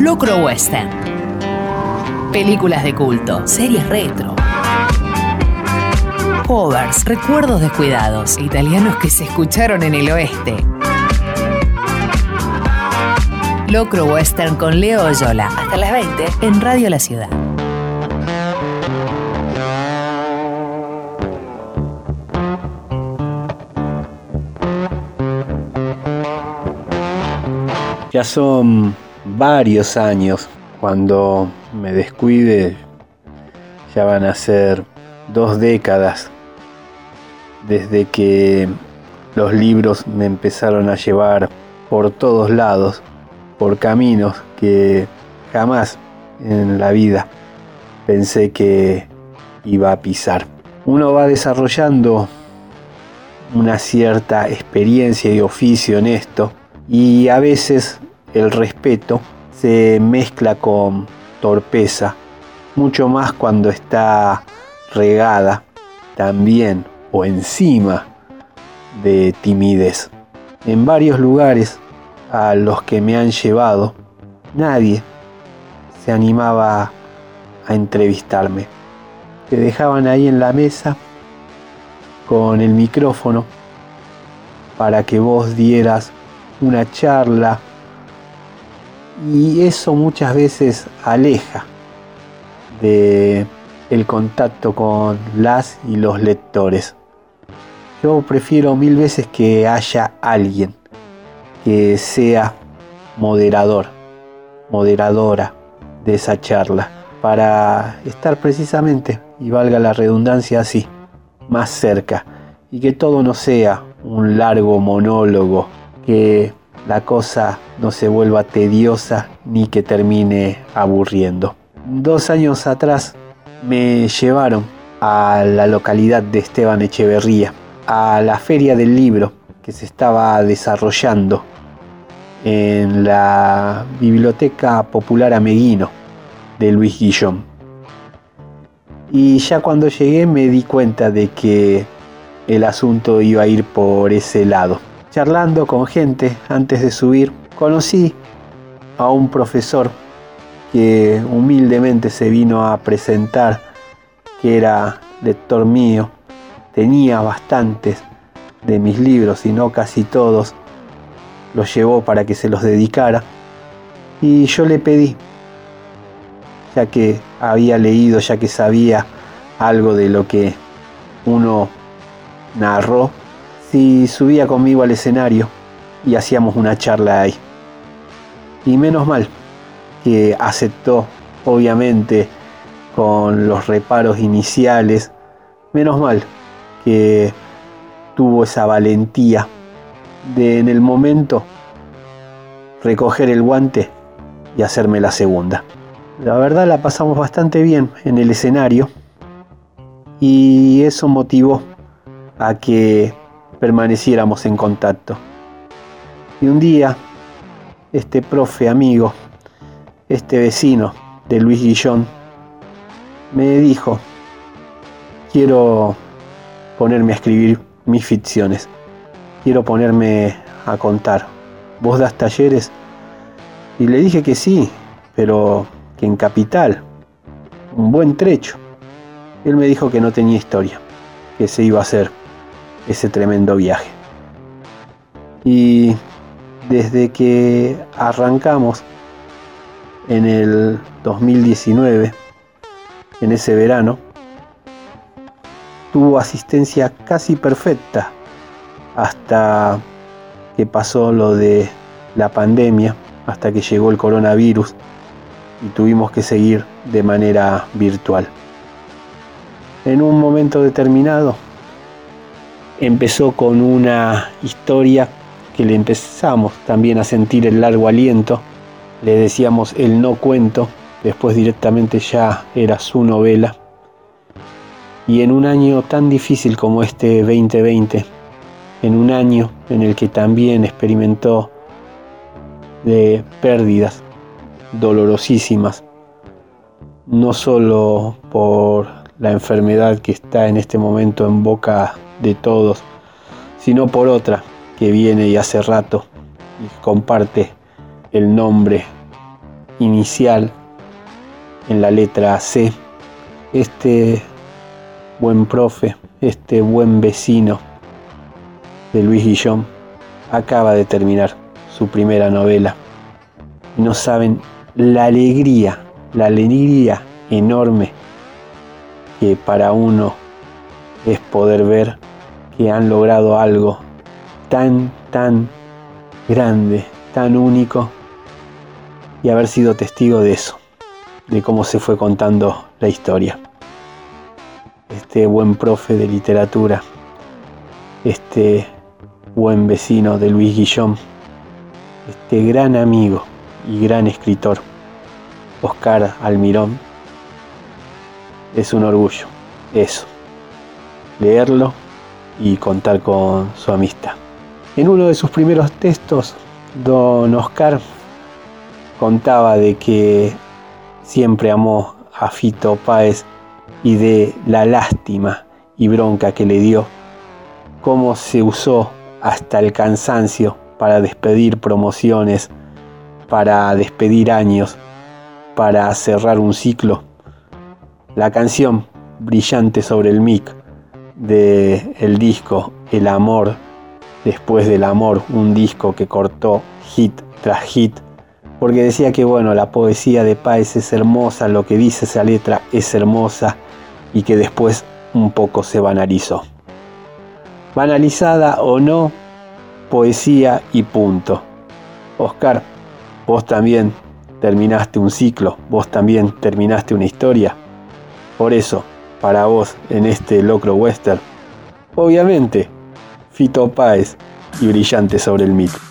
Locro Western. Películas de culto, series retro. Covers, recuerdos descuidados, italianos que se escucharon en el oeste. Locro Western con Leo Oyola, hasta las 20 en Radio La Ciudad. Ya son varios años. Cuando me descuide, ya van a ser dos décadas desde que los libros me empezaron a llevar por todos lados, por caminos que jamás en la vida pensé que iba a pisar. Uno va desarrollando una cierta experiencia y oficio en esto y a veces el respeto se mezcla con torpeza, mucho más cuando está regada también o encima de timidez. En varios lugares a los que me han llevado, nadie se animaba a entrevistarme. Te dejaban ahí en la mesa con el micrófono para que vos dieras una charla y eso muchas veces aleja de el contacto con las y los lectores. Yo prefiero mil veces que haya alguien que sea moderador, moderadora de esa charla, para estar precisamente, y valga la redundancia así, más cerca, y que todo no sea un largo monólogo, que la cosa no se vuelva tediosa ni que termine aburriendo. Dos años atrás me llevaron a la localidad de Esteban Echeverría, a la feria del libro que se estaba desarrollando en la Biblioteca Popular Ameguino de Luis Guillón. Y ya cuando llegué me di cuenta de que el asunto iba a ir por ese lado charlando con gente antes de subir, conocí a un profesor que humildemente se vino a presentar, que era lector mío, tenía bastantes de mis libros, y no casi todos, los llevó para que se los dedicara, y yo le pedí, ya que había leído, ya que sabía algo de lo que uno narró, si subía conmigo al escenario y hacíamos una charla ahí. Y menos mal que aceptó, obviamente, con los reparos iniciales, menos mal que tuvo esa valentía de en el momento recoger el guante y hacerme la segunda. La verdad la pasamos bastante bien en el escenario y eso motivó a que permaneciéramos en contacto. Y un día, este profe amigo, este vecino de Luis Guillón, me dijo, quiero ponerme a escribir mis ficciones, quiero ponerme a contar. ¿Vos das talleres? Y le dije que sí, pero que en capital, un buen trecho. Él me dijo que no tenía historia, que se iba a hacer ese tremendo viaje. Y desde que arrancamos en el 2019, en ese verano, tuvo asistencia casi perfecta hasta que pasó lo de la pandemia, hasta que llegó el coronavirus y tuvimos que seguir de manera virtual. En un momento determinado empezó con una historia que le empezamos también a sentir el largo aliento, le decíamos el no cuento, después directamente ya era su novela. Y en un año tan difícil como este 2020, en un año en el que también experimentó de pérdidas dolorosísimas, no solo por la enfermedad que está en este momento en boca de todos, sino por otra que viene y hace rato y comparte el nombre inicial en la letra C, este buen profe, este buen vecino de Luis Guillón, acaba de terminar su primera novela. Y no saben la alegría, la alegría enorme que para uno es poder ver que han logrado algo tan, tan grande, tan único y haber sido testigo de eso, de cómo se fue contando la historia. Este buen profe de literatura, este buen vecino de Luis Guillón, este gran amigo y gran escritor, Oscar Almirón, es un orgullo, eso, leerlo y contar con su amistad. En uno de sus primeros textos, don Oscar contaba de que siempre amó a Fito Páez y de la lástima y bronca que le dio, cómo se usó hasta el cansancio para despedir promociones, para despedir años, para cerrar un ciclo. La canción Brillante sobre el mic de el disco El amor después del amor, un disco que cortó hit tras hit, porque decía que bueno, la poesía de Páez es hermosa, lo que dice esa letra es hermosa y que después un poco se banalizó. Banalizada o no, poesía y punto. Oscar, vos también terminaste un ciclo, vos también terminaste una historia. Por eso, para vos en este locro western, obviamente, Fito Páez y brillante sobre el mito.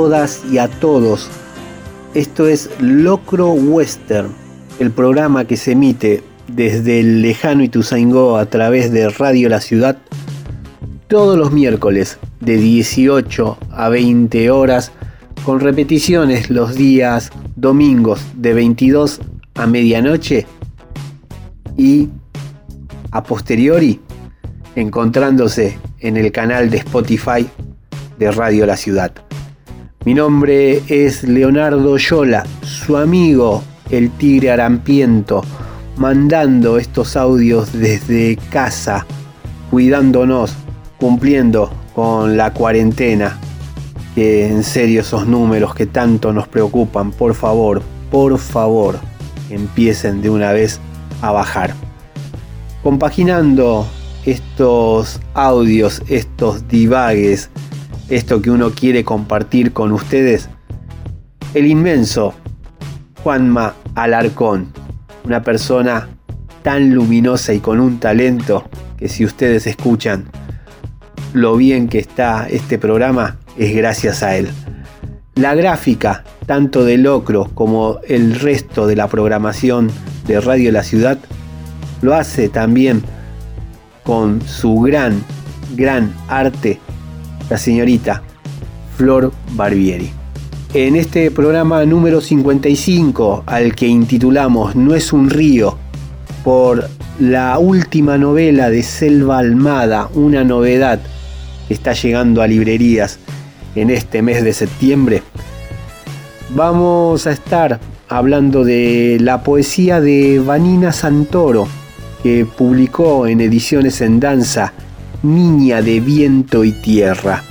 Todas y a todos. Esto es Locro Western, el programa que se emite desde el lejano Ituzaingó a través de Radio La Ciudad todos los miércoles de 18 a 20 horas con repeticiones los días domingos de 22 a medianoche y a posteriori encontrándose en el canal de Spotify de Radio La Ciudad. Mi nombre es Leonardo Yola, su amigo el Tigre Arampiento, mandando estos audios desde casa, cuidándonos, cumpliendo con la cuarentena. Que en serio esos números que tanto nos preocupan, por favor, por favor, empiecen de una vez a bajar. Compaginando estos audios, estos divagues, esto que uno quiere compartir con ustedes, el inmenso Juanma Alarcón, una persona tan luminosa y con un talento que si ustedes escuchan lo bien que está este programa es gracias a él. La gráfica, tanto de Locro como el resto de la programación de Radio La Ciudad, lo hace también con su gran, gran arte la señorita Flor Barbieri. En este programa número 55, al que intitulamos No es un río, por la última novela de Selva Almada, una novedad que está llegando a librerías en este mes de septiembre, vamos a estar hablando de la poesía de Vanina Santoro, que publicó en Ediciones en Danza Niña de Viento y Tierra.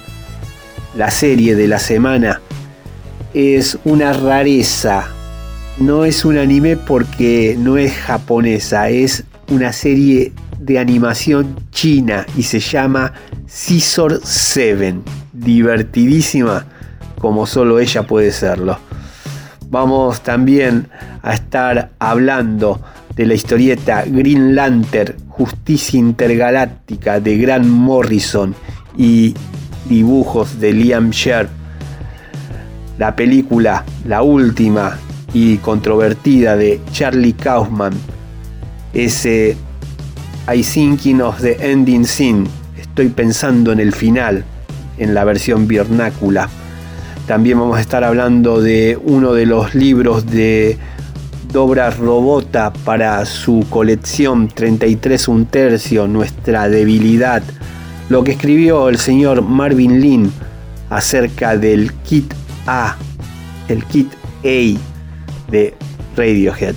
La serie de la semana es una rareza. No es un anime porque no es japonesa, es una serie de animación china y se llama Scissor 7. Divertidísima como solo ella puede serlo. Vamos también a estar hablando de la historieta Green Lantern, Justicia Intergaláctica de Grant Morrison y dibujos de Liam Sharp. La película, la última y controvertida de Charlie Kaufman, ese I thinking of the ending scene, estoy pensando en el final, en la versión vernácula. También vamos a estar hablando de uno de los libros de Dobra Robota para su colección 33 un tercio, Nuestra debilidad, lo que escribió el señor Marvin Lin acerca del kit A, el kit A de Radiohead.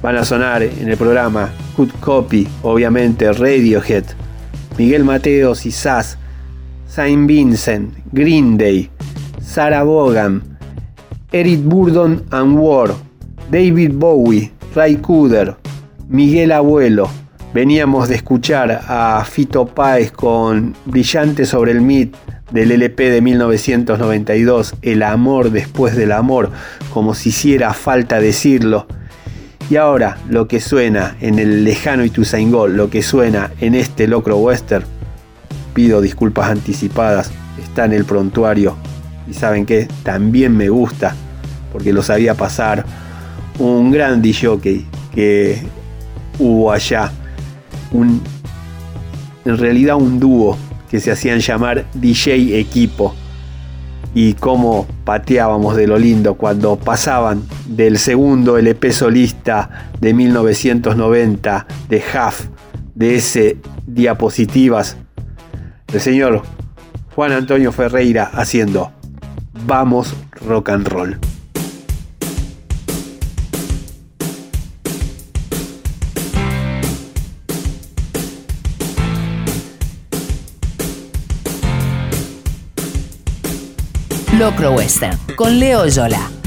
Van a sonar en el programa Good Copy, obviamente Radiohead, Miguel Mateos y Sass, Saint Vincent, Green Day, Sarah Vaughan, Eric Burdon and War, David Bowie, Ray Cooder, Miguel Abuelo. Veníamos de escuchar a Fito Páez con Brillante sobre el Mit del LP de 1992, El amor después del amor, como si hiciera falta decirlo. Y ahora lo que suena en el lejano Ituzaingó, lo que suena en este locro western, pido disculpas anticipadas, está en el prontuario. Y saben que también me gusta, porque lo sabía pasar un gran DJ que hubo allá. Un, en realidad un dúo que se hacían llamar DJ Equipo. Y cómo pateábamos de lo lindo cuando pasaban del segundo LP solista de 1990 de Huff, de ese diapositivas, el señor Juan Antonio Ferreira haciendo Vamos Rock and Roll. Locro Western con Leo Yola.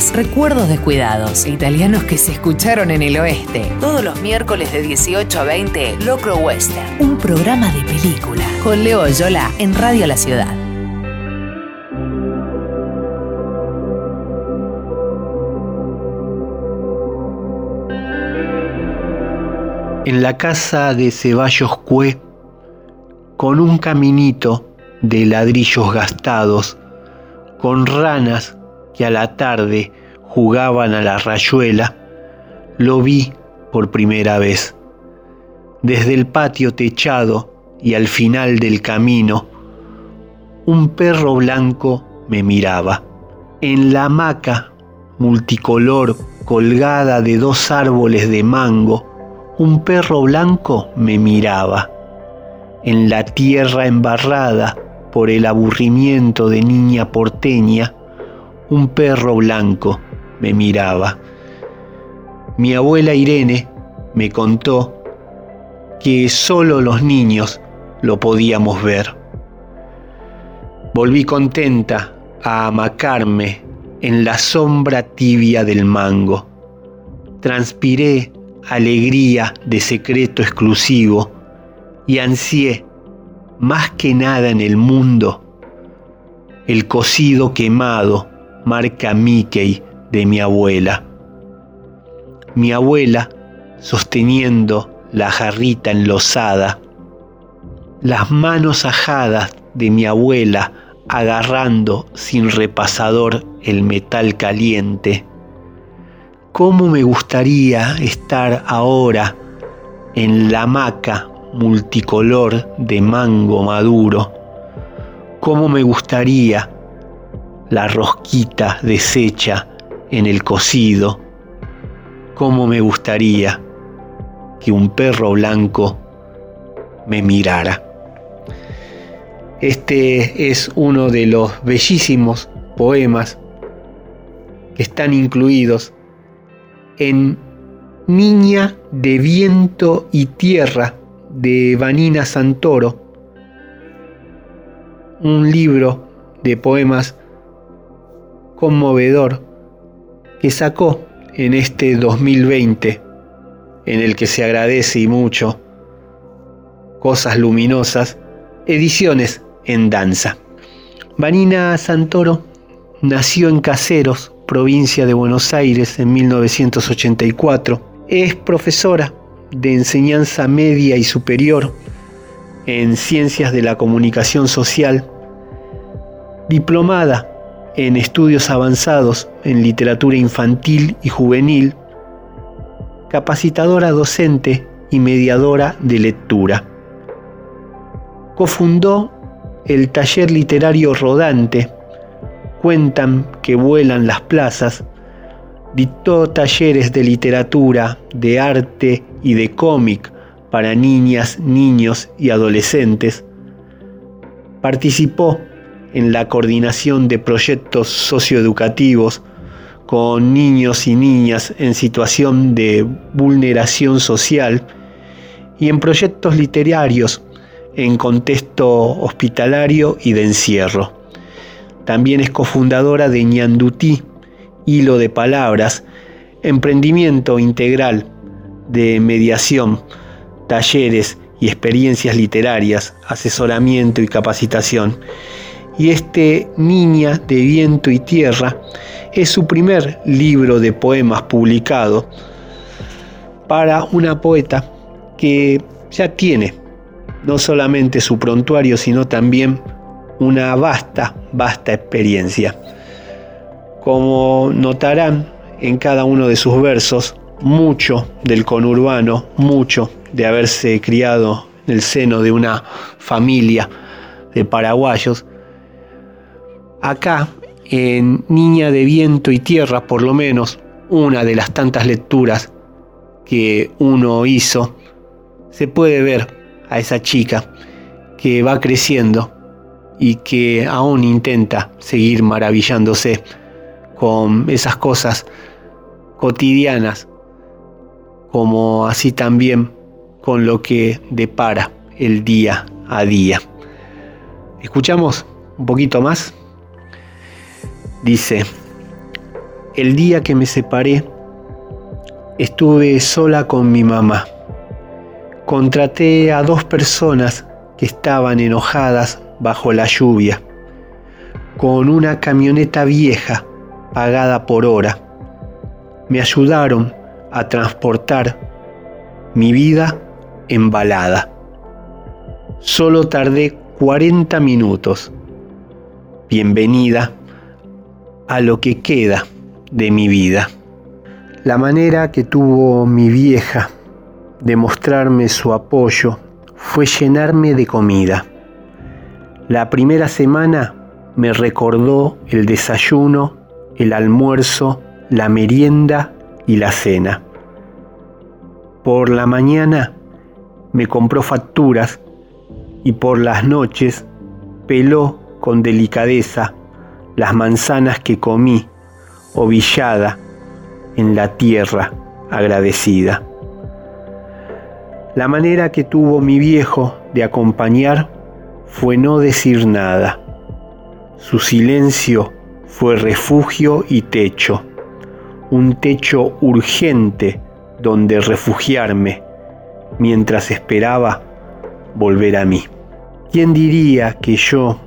Covers, recuerdos descuidados, italianos que se escucharon en el oeste. Todos los miércoles de 18 a 20, Locro Western, un programa de película con Leo Yola en Radio La Ciudad. En la casa de Ceballos Cue, con un caminito de ladrillos gastados, con ranas a la tarde jugaban a la rayuela, lo vi por primera vez. Desde el patio techado y al final del camino, un perro blanco me miraba. En la hamaca multicolor colgada de dos árboles de mango, un perro blanco me miraba. En la tierra embarrada por el aburrimiento de niña porteña, un perro blanco me miraba. Mi abuela Irene me contó que solo los niños lo podíamos ver. Volví contenta a amacarme en la sombra tibia del mango. Transpiré alegría de secreto exclusivo y ansié más que nada en el mundo el cocido quemado marca Mickey de mi abuela. Mi abuela sosteniendo la jarrita enlosada, las manos ajadas de mi abuela agarrando sin repasador el metal caliente. ¿Cómo me gustaría estar ahora en la hamaca multicolor de mango maduro? ¿Cómo me gustaría la rosquita deshecha en el cocido? ¿Cómo me gustaría que un perro blanco me mirara? Este es uno de los bellísimos poemas que están incluidos en Niña de Viento y Tierra de Vanina Santoro, un libro de poemas conmovedor que sacó en este 2020, en el que se agradece y mucho cosas luminosas, ediciones en danza. Vanina Santoro nació en Caseros, provincia de Buenos Aires en 1984. Es profesora de enseñanza media y superior en ciencias de la comunicación social, diplomada en estudios avanzados en literatura infantil y juvenil, capacitadora docente y mediadora de lectura. Cofundó el taller literario Rodante, cuentan que vuelan las plazas, dictó talleres de literatura, de arte y de cómic para niñas, niños y adolescentes. Participó en la coordinación de proyectos socioeducativos con niños y niñas en situación de vulneración social y en proyectos literarios en contexto hospitalario y de encierro. También es cofundadora de Ñandutí, Hilo de Palabras, emprendimiento integral de mediación, talleres y experiencias literarias, asesoramiento y capacitación. Y este Niña de Viento y Tierra es su primer libro de poemas publicado para una poeta que ya tiene no solamente su prontuario, sino también una vasta, vasta experiencia. Como notarán en cada uno de sus versos, mucho del conurbano, mucho de haberse criado en el seno de una familia de paraguayos. Acá, en Niña de Viento y Tierra, por lo menos, una de las tantas lecturas que uno hizo, se puede ver a esa chica que va creciendo y que aún intenta seguir maravillándose con esas cosas cotidianas, como así también con lo que depara el día a día. ¿Escuchamos un poquito más? Dice, El día que me separé, estuve sola con mi mamá. Contraté a dos personas que estaban enojadas bajo la lluvia, con una camioneta vieja pagada por hora. Me ayudaron a transportar mi vida embalada. Solo tardé 40 minutos. Bienvenida a lo que queda de mi vida. La manera que tuvo mi vieja de mostrarme su apoyo fue llenarme de comida. La primera semana me recordó el desayuno, el almuerzo, la merienda y la cena. Por la mañana me compró facturas y por las noches peló con delicadeza las manzanas que comí, ovillada en la tierra agradecida. La manera que tuvo mi viejo de acompañar fue no decir nada. Su silencio fue refugio y techo, un techo urgente donde refugiarme mientras esperaba volver a mí. ¿Quién diría que yo,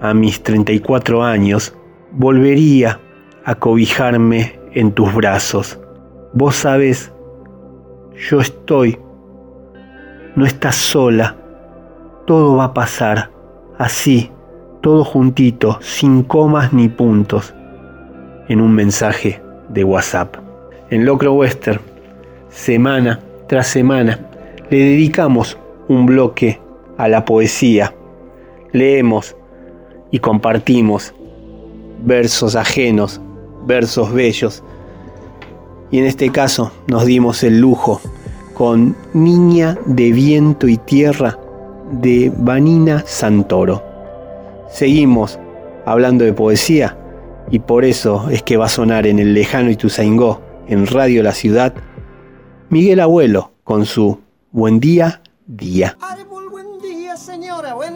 a mis 34 años, volvería a cobijarme en tus brazos? Vos sabes, yo estoy, no estás sola, todo va a pasar, así, todo juntito, sin comas ni puntos, en un mensaje de WhatsApp. En Locro Western, semana tras semana, le dedicamos un bloque a la poesía. Leemos y compartimos versos ajenos, versos bellos. Y en este caso nos dimos el lujo con Niña de Viento y Tierra de Vanina Santoro. Seguimos hablando de poesía y por eso es que va a sonar en el lejano Ituzaingó, en Radio La Ciudad, Miguel Abuelo con su Buen día, día. Árbol, buen día, señora, buen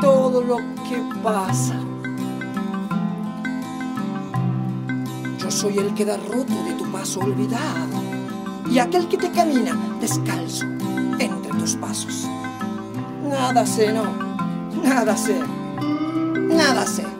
todo lo que pasa. Yo soy el que da roto de tu paso olvidado y aquel que te camina descalzo entre tus pasos. Nada sé, no, nada sé, nada sé.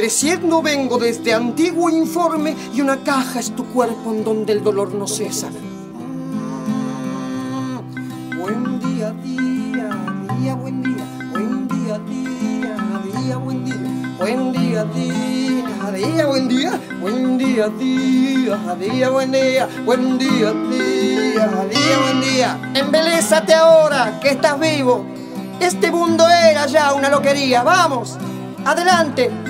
Creciendo vengo desde antiguo informe y una caja es tu cuerpo en donde el dolor no cesa. Buen día, día, día, buen día. Buen día, día, día, buen día. Buen día, día, día, buen día. Buen día, día, día, buen día. Buen día, día, día, buen día. Embelésate ahora que estás vivo. Este mundo era ya una loquería. Vamos, adelante.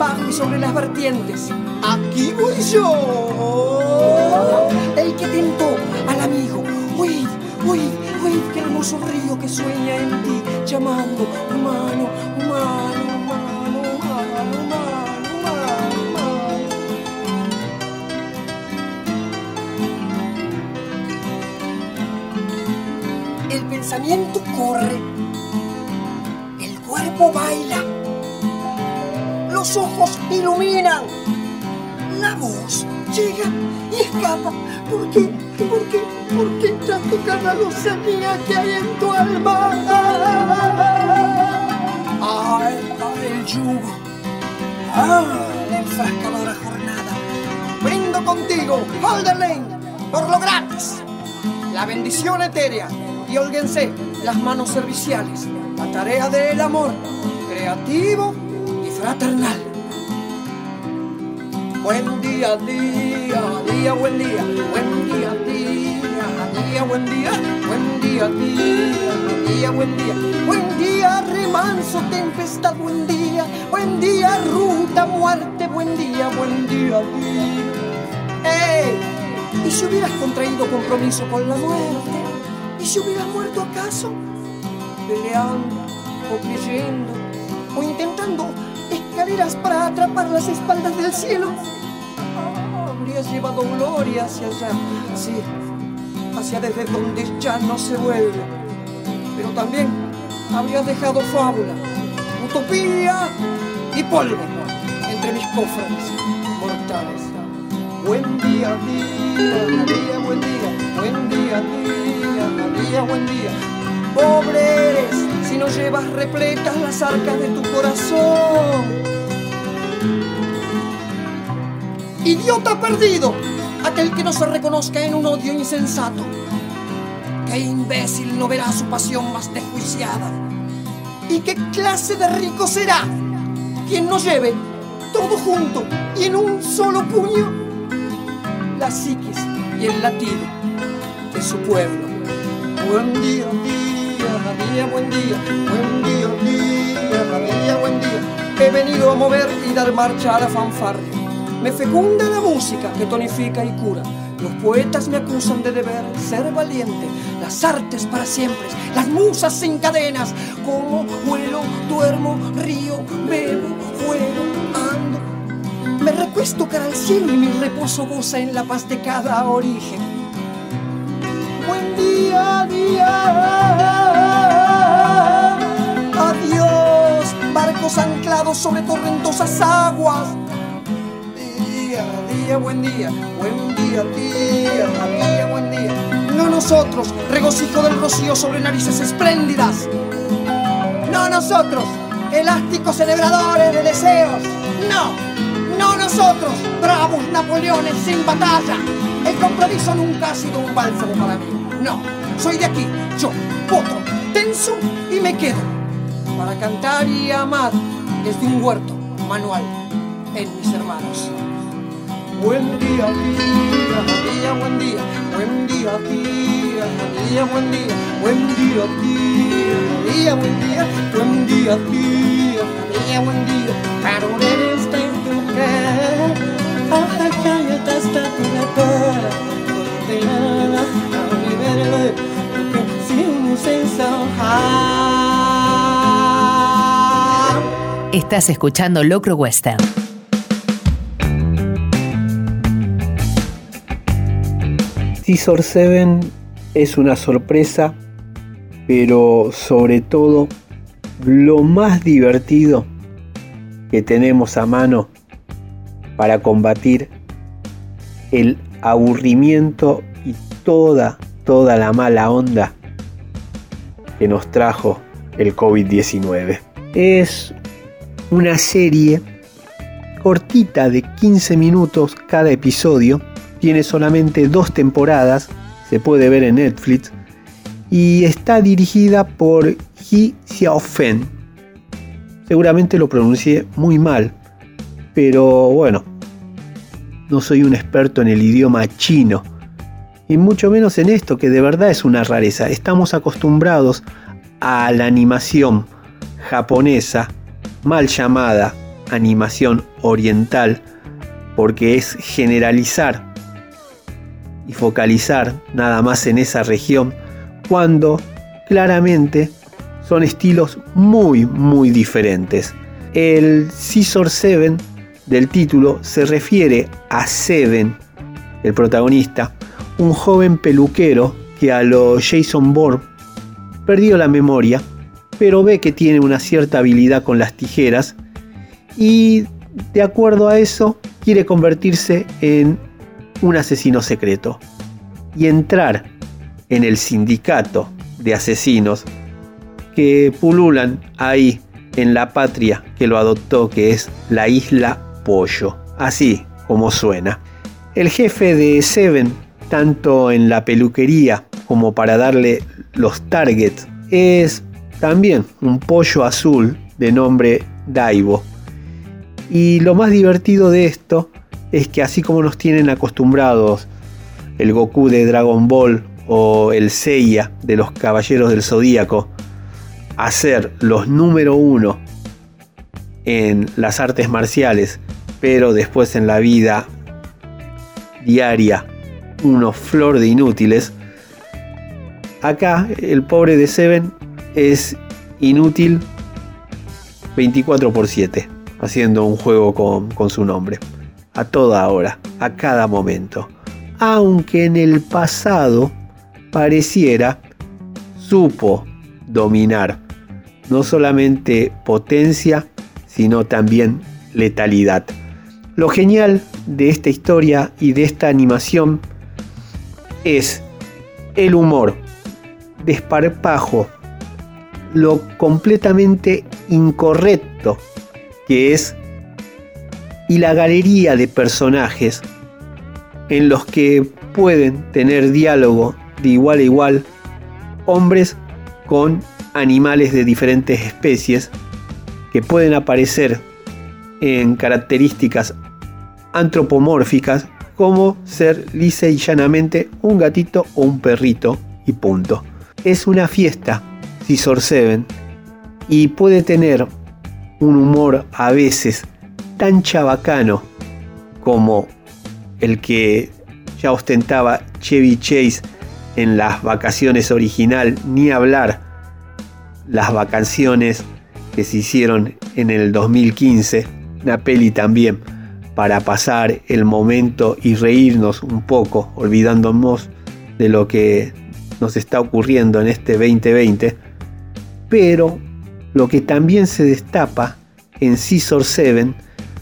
bajo y sobre las vertientes. Aquí voy yo, el que tentó al amigo. Uy, uy, uy, qué hermoso río que sueña en ti, llamando humano, humano, humano, humano, humano. El pensamiento corre, el cuerpo baila los ojos iluminan, la voz llega y escapa. ¿Por qué? ¿Por qué? ¿Por qué tanto cada losanía que hay en tu alma? ¡Ay, el yugo! ¡Ah, la enfrascadora jornada! Brindo contigo, Holderlane, por lo gratis. La bendición etérea y holguense las manos serviciales. La tarea del amor, creativo fraternal. Buen día, día, día, buen día, buen día, día, día, buen día, buen día, día, día, buen día, buen día, remanso, tempestad, buen día, buen día, ruta, muerte, buen día, buen día, día. ¡Ey! ¿Y si hubieras contraído compromiso con la muerte? ¿Y si hubieras muerto acaso? Peleando, o creyendo, o intentando escaleras para atrapar las espaldas del cielo. Habrías llevado gloria hacia allá, sí, hacia desde donde ya no se vuelve. Pero también habrías dejado fábula, utopía y polvo entre mis cofres mortales. Buen día, día, día, buen día, buen día, día, día, buen día. Pobre eres si no llevas repletas las arcas de tu corazón. Idiota perdido, aquel que no se reconozca en un odio insensato. Qué imbécil no verá su pasión más desjuiciada. ¿Y qué clase de rico será quien no lleve todo junto y en un solo puño la psiquis y el latido de su pueblo? Buen día, día, buen día, buen día, día, día, buen día. He venido a mover y dar marcha a la fanfarria. Me fecunda la música que tonifica y cura. Los poetas me acusan de deber ser valiente. Las artes para siempre, las musas sin cadenas. Como vuelo, duermo, río, bebo, juego, ando. Me recuesto cara al cielo y mi reposo goza en la paz de cada origen. Buen día, día. Anclados sobre torrentosas aguas día, buen día, buen día, día, día, buen día. No nosotros, regocijo del rocío sobre narices espléndidas. No nosotros, elásticos celebradores de deseos. No, no nosotros, bravos Napoleones sin batalla. El compromiso nunca ha sido un bálsamo para mí. No, soy de aquí, yo, potro, tenso y me quedo. Para cantar y amar desde un huerto manual en mis hermanos. Buen día, día, día, buen día, buen día, día, día, buen día, buen día, día, buen día, buen día, día, buen día. Pero eres en tu cara, Estás escuchando Locro Western. Scissor 7 es una sorpresa, pero sobre todo lo más divertido que tenemos a mano para combatir el aburrimiento y toda, toda la mala onda que nos trajo el COVID-19. Es una serie cortita de 15 minutos cada episodio tiene solamente dos temporadas, se puede ver en Netflix, y está dirigida por Ji Xiaofen. Seguramente lo pronuncié muy mal, pero bueno, no soy un experto en el idioma chino, y mucho menos en esto, que de verdad es una rareza. Estamos acostumbrados a la animación japonesa, mal llamada animación oriental, porque es generalizar y focalizar nada más en esa región, cuando claramente son estilos muy muy diferentes. El Scissor 7 del título se refiere a Seven, el protagonista, un joven peluquero que a lo Jason Bourne perdido la memoria, pero ve que tiene una cierta habilidad con las tijeras y de acuerdo a eso quiere convertirse en un asesino secreto y entrar en el sindicato de asesinos que pululan ahí en la patria que lo adoptó, que es la isla Pollo, así como suena. El jefe de Seven, tanto en la peluquería como para darle los targets, es también un pollo azul de nombre Daibo. Y lo más divertido de esto es que así como nos tienen acostumbrados el Goku de Dragon Ball o el Seiya de los Caballeros del Zodíaco a ser los número uno en las artes marciales, pero después en la vida diaria unos flor de inútiles, acá el pobre de Seven es inútil 24 por 7, haciendo un juego con, con su nombre, a toda hora, a cada momento aunque en el pasado pareciera supo dominar no solamente potencia, sino también letalidad. Lo genial de esta historia y de esta animación es el humor, desparpajo, lo completamente incorrecto que es y la galería de personajes en los que pueden tener diálogo de igual a igual hombres con animales de diferentes especies que pueden aparecer en características antropomórficas como ser lisa y llanamente un gatito o un perrito y punto. Es una fiesta, Scissor Seven, y puede tener un humor a veces tan chabacano como el que ya ostentaba Chevy Chase en las vacaciones original, ni hablar las vacaciones que se hicieron en el 2015, una peli también para pasar el momento y reírnos un poco, olvidándonos de lo que nos está ocurriendo en este 2020, pero lo que también se destapa en Scissor 7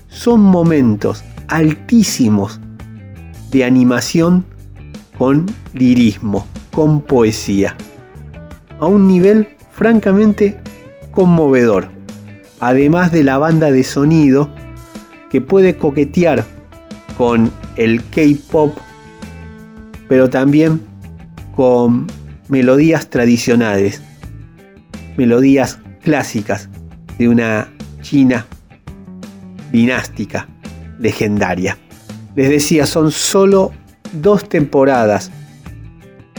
son momentos altísimos de animación con lirismo, con poesía, a un nivel francamente conmovedor, además de la banda de sonido que puede coquetear con el K-Pop, pero también con melodías tradicionales, melodías clásicas de una China dinástica, legendaria. Les decía, son solo dos temporadas,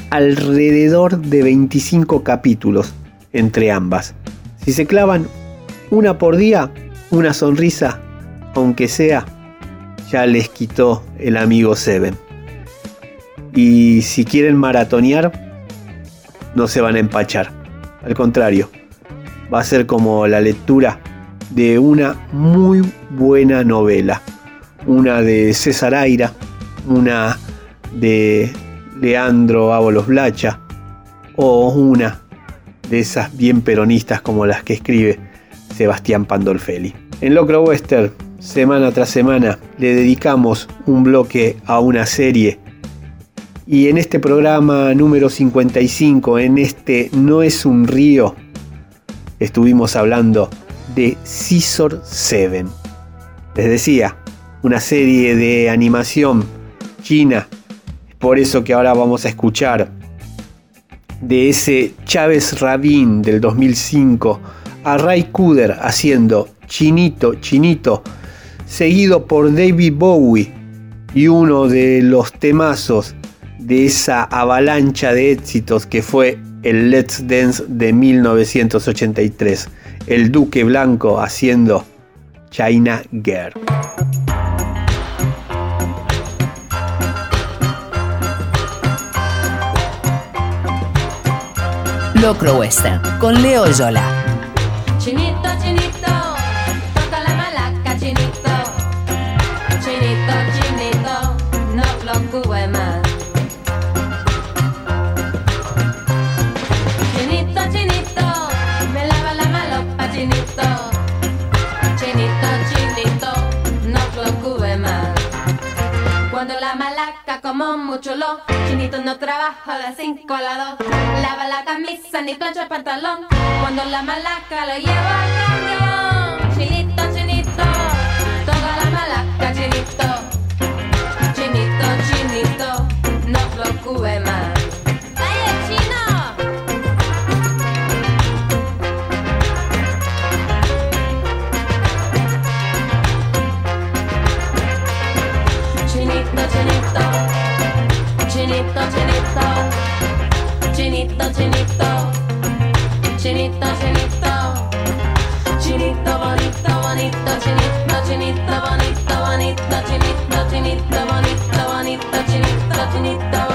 alrededor de 25 capítulos entre ambas. Si se clavan una por día, una sonrisa, aunque sea, ya les quitó el amigo Seven. Y si quieren maratonear, no se van a empachar. Al contrario, va a ser como la lectura de una muy buena novela una de César Aira, una de Leandro Ábolos Blacha o una de esas bien peronistas como las que escribe Sebastián Pandolfelli. En Locro Western, semana tras semana, le dedicamos un bloque a una serie y en este programa número 55, en este No es un río, estuvimos hablando de Scissor 7. Les decía, una serie de animación china. Por eso que ahora vamos a escuchar de ese Chávez Rabin del 2005 a Ray Kuder haciendo Chinito, Chinito, seguido por David Bowie y uno de los temazos de esa avalancha de éxitos que fue el Let's Dance de 1983, el Duque Blanco haciendo China Girl. Locro Western con Leo Yola. Lo. Chinito no trabaja de 5 a la 2. Lava la camisa ni plancha el pantalón. Cuando la malaca lo lleva al camión. Chinito, chinito, toca la malaca, chinito. Chinito, chinito, no preocupe más. チニッとチニッとチニッとチニッとチニッとチニッとチニッとワニッとワニッとチニッとチニッとワニッとワニッとチニッとチニッとワニッとワニッとチニッと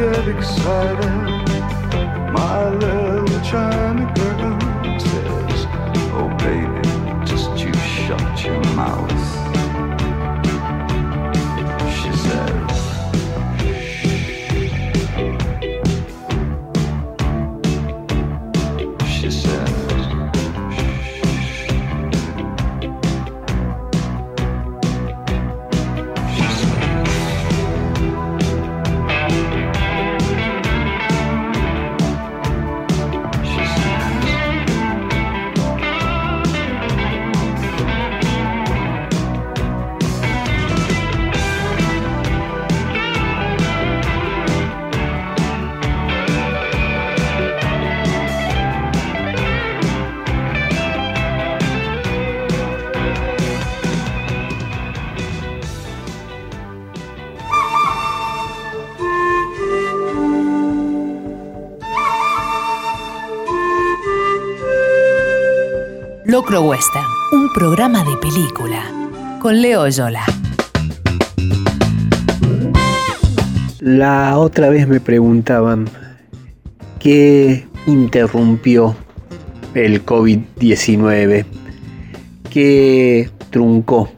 get excited, my little China girl says, Oh baby, just you shut your mouth. Un programa de película. Con Leo Yola. La otra vez me preguntaban qué interrumpió el COVID-19, qué truncó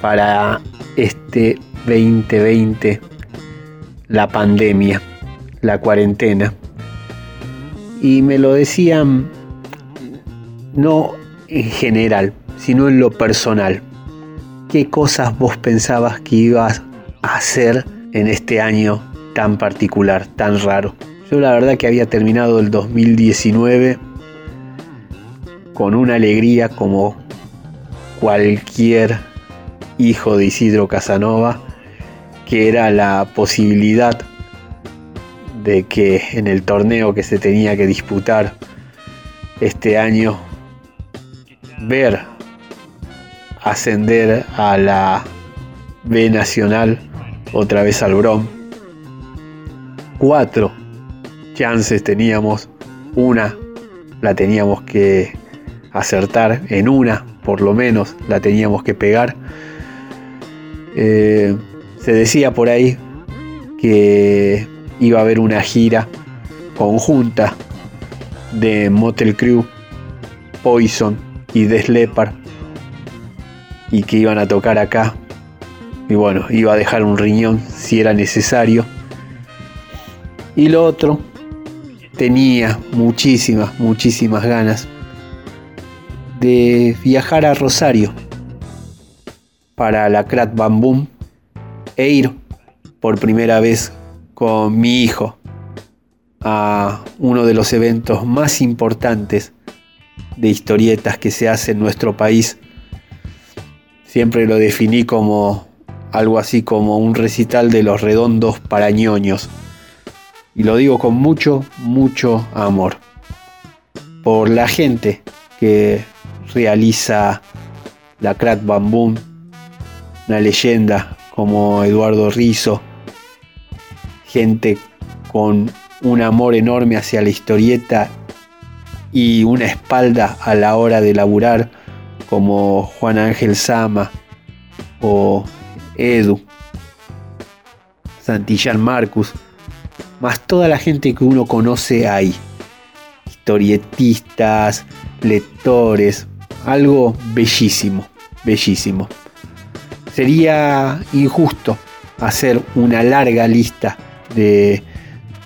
para este 2020 la pandemia, la cuarentena. Y me lo decían no en general, sino en lo personal. ¿Qué cosas vos pensabas que ibas a hacer en este año tan particular, tan raro? Yo la verdad que había terminado el 2019 con una alegría como cualquier hijo de Isidro Casanova, que era la posibilidad de que en el torneo que se tenía que disputar este año ver ascender a la B Nacional otra vez al Brom. Cuatro chances teníamos, una la teníamos que acertar, en una por lo menos la teníamos que pegar. Eh, se decía por ahí que iba a haber una gira conjunta de Motel Crew, Poison y Def Leppard y que iban a tocar acá y bueno, iba a dejar un riñón si era necesario. Y lo otro, tenía muchísimas, muchísimas ganas de viajar a Rosario. para la Crat Bam Boom e ir por primera vez con mi hijo a uno de los eventos más importantes de historietas que se hace en nuestro país. Siempre lo definí como algo así como un recital de los redondos para ñoños. Y lo digo con mucho, mucho amor. Por la gente que realiza la Crack Bamboo, una leyenda como Eduardo Rizzo, gente con un amor enorme hacia la historieta y una espalda a la hora de laburar como Juan Ángel Sama o Edu, Santillán Marcus, más toda la gente que uno conoce ahí, historietistas, lectores, algo bellísimo, bellísimo. Sería injusto hacer una larga lista de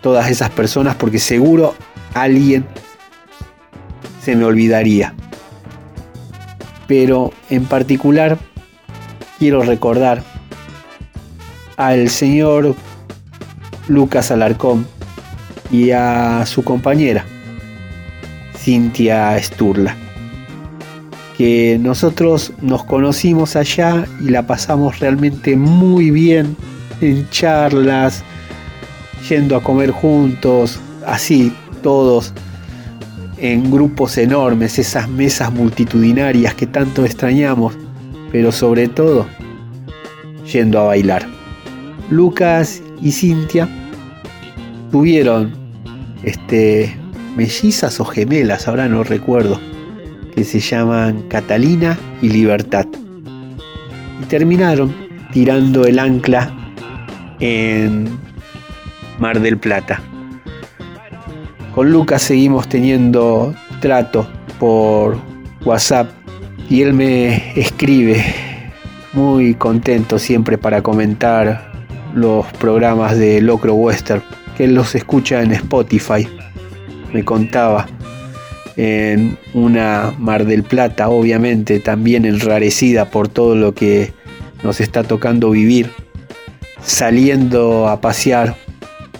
todas esas personas porque seguro alguien se me olvidaría. Pero en particular quiero recordar al señor Lucas Alarcón y a su compañera Cintia Sturla que nosotros nos conocimos allá y la pasamos realmente muy bien en charlas, yendo a comer juntos, así todos en grupos enormes, esas mesas multitudinarias que tanto extrañamos, pero sobre todo yendo a bailar. Lucas y Cintia tuvieron este mellizas o gemelas, ahora no recuerdo, que se llaman Catalina y Libertad. Y terminaron tirando el ancla en Mar del Plata. Con Lucas seguimos teniendo trato por WhatsApp y él me escribe muy contento siempre para comentar los programas de Locro Western, que él los escucha en Spotify. Me contaba en una Mar del Plata, obviamente también enrarecida por todo lo que nos está tocando vivir, saliendo a pasear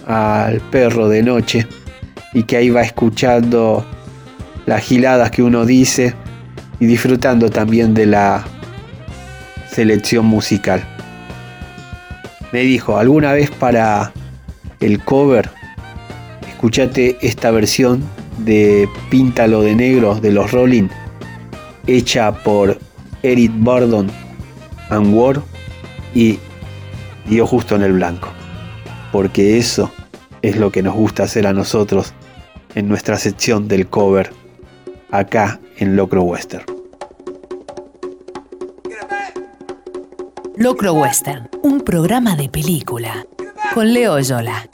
al perro de noche y que ahí va escuchando las giladas que uno dice y disfrutando también de la selección musical. Me dijo, alguna vez para el cover, escúchate esta versión de Píntalo de Negro de los Rolling, hecha por Eric Burdon and Ward y dio justo en el blanco. Porque eso es lo que nos gusta hacer a nosotros en nuestra sección del cover acá en Locro Western. Locro Western, un programa de película con Leo Yola.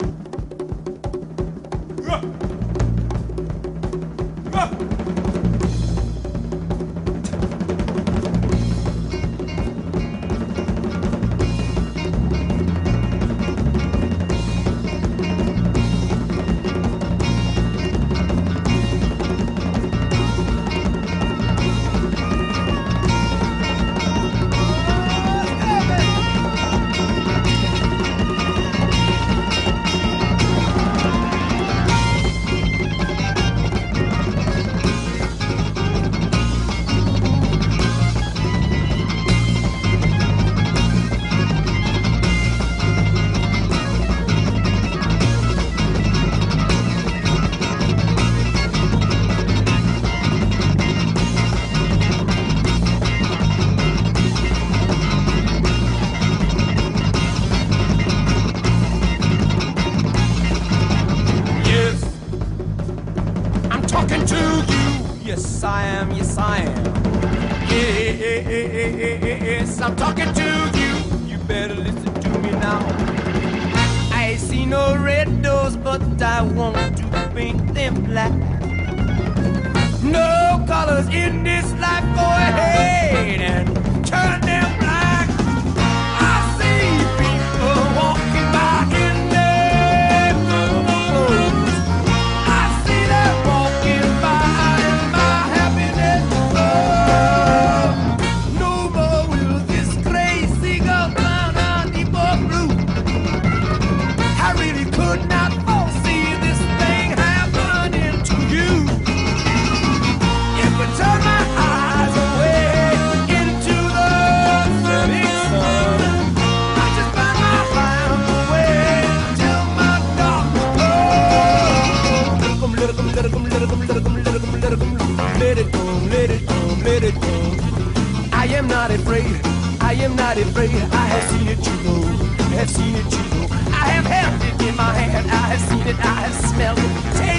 But I want to paint them black. No colors in this life. Go ahead and I am not afraid. I have seen it, know. I have seen it, know. I have held it in my hand. I have seen it. I have smelled it, tasted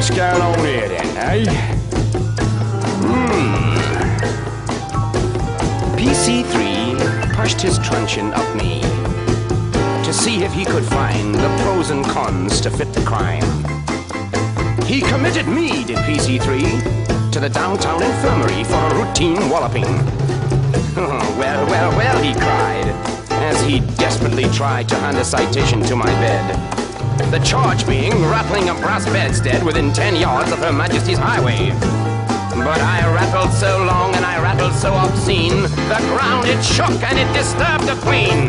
what's going on here then, eh? Hmm. PC3 pushed his truncheon up me to see if he could find the pros and cons to fit the crime. He committed me, did PC3, to the downtown infirmary for a routine walloping. well, well, well, he cried, as he desperately tried to hand a citation to my bed. The charge being rattling a brass bedstead within 10 yards of Her Majesty's highway. But I rattled so long and I rattled so obscene, the ground it shook and it disturbed the queen.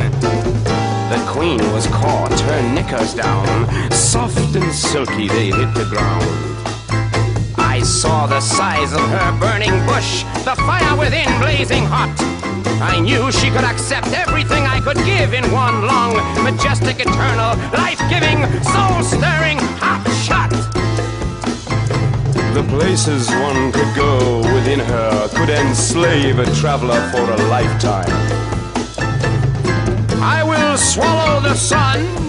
The queen was caught, her knickers down, soft and silky they hit the ground. I saw the size of her burning bush, the fire within blazing hot. I knew she could accept everything I could give in one long, majestic, eternal, life-giving, soul-stirring hot shot. The places one could go within her could enslave a traveler for a lifetime. I will swallow the sun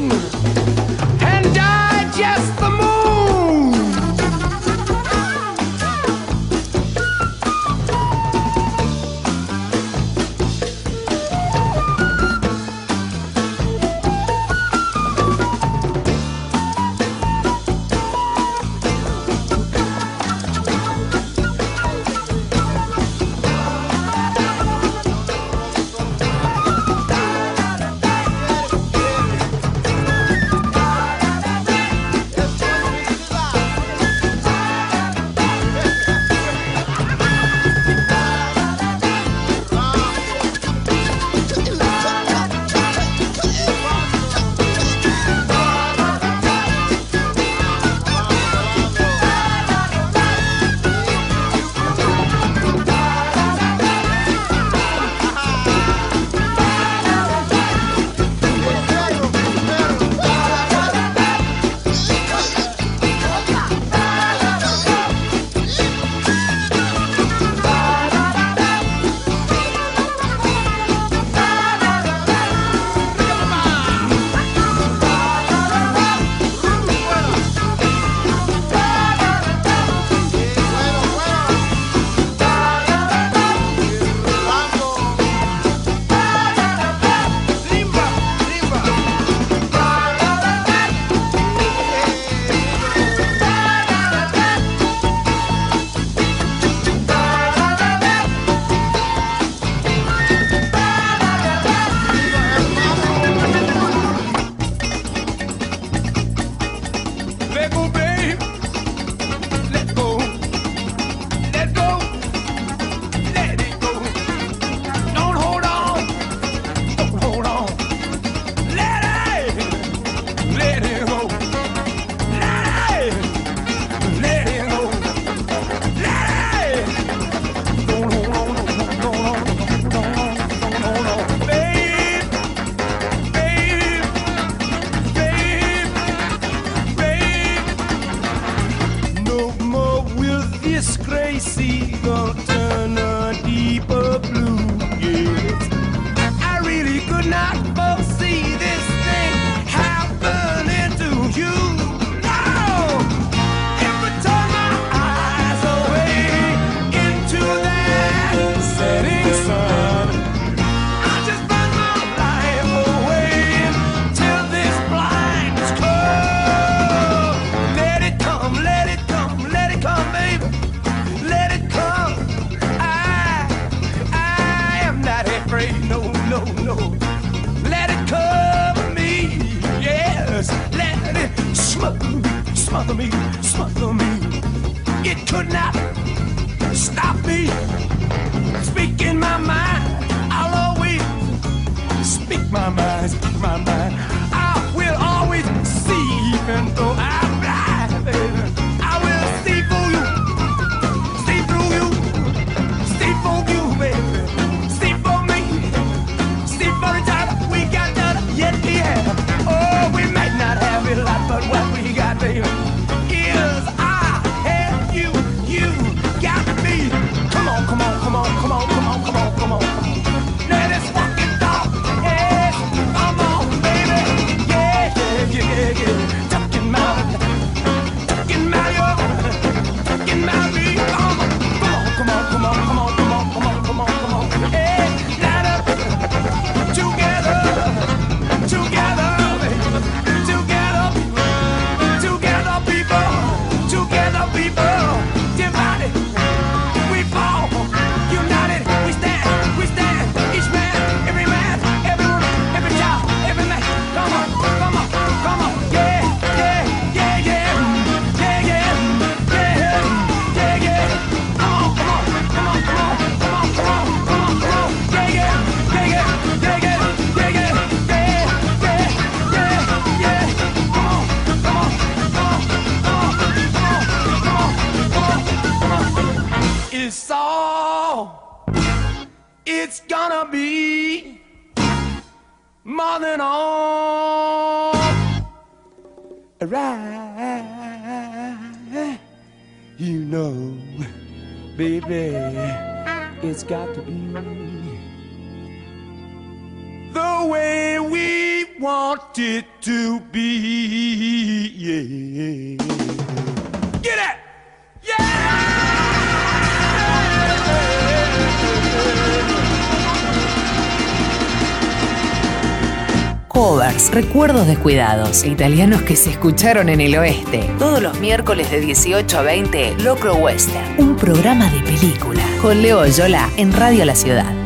recuerdos descuidados, italianos que se escucharon en el oeste. Todos los miércoles de 18 a 20, Locro Western, un programa de película. Con Leo Yola en Radio La Ciudad.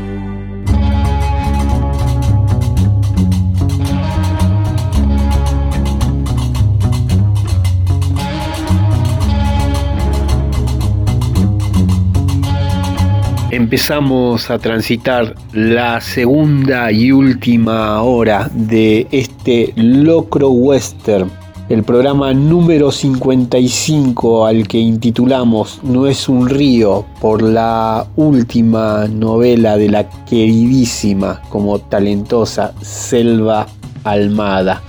Empezamos a transitar la segunda y última hora de este Locro Western, el programa número 55 al que intitulamos No es un río por la última novela de la queridísima como talentosa Selva Almada,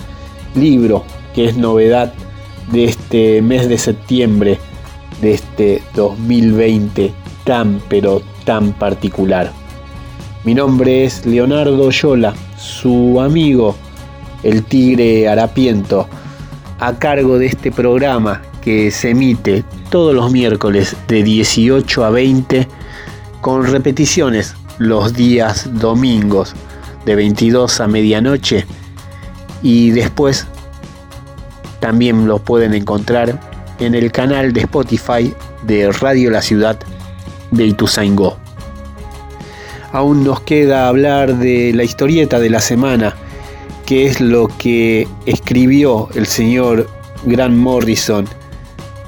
libro que es novedad de este mes de septiembre de este 2020 tan pero tan particular. Mi nombre es Leonardo Yola, su amigo, el tigre harapiento, a cargo de este programa que se emite todos los miércoles de 18 a 20 con repeticiones los días domingos de 22 a medianoche y después también lo pueden encontrar en el canal de Spotify de Radio La Ciudad de Ituzaingó. Aún nos queda hablar de la historieta de la semana, que es lo que escribió el señor Grant Morrison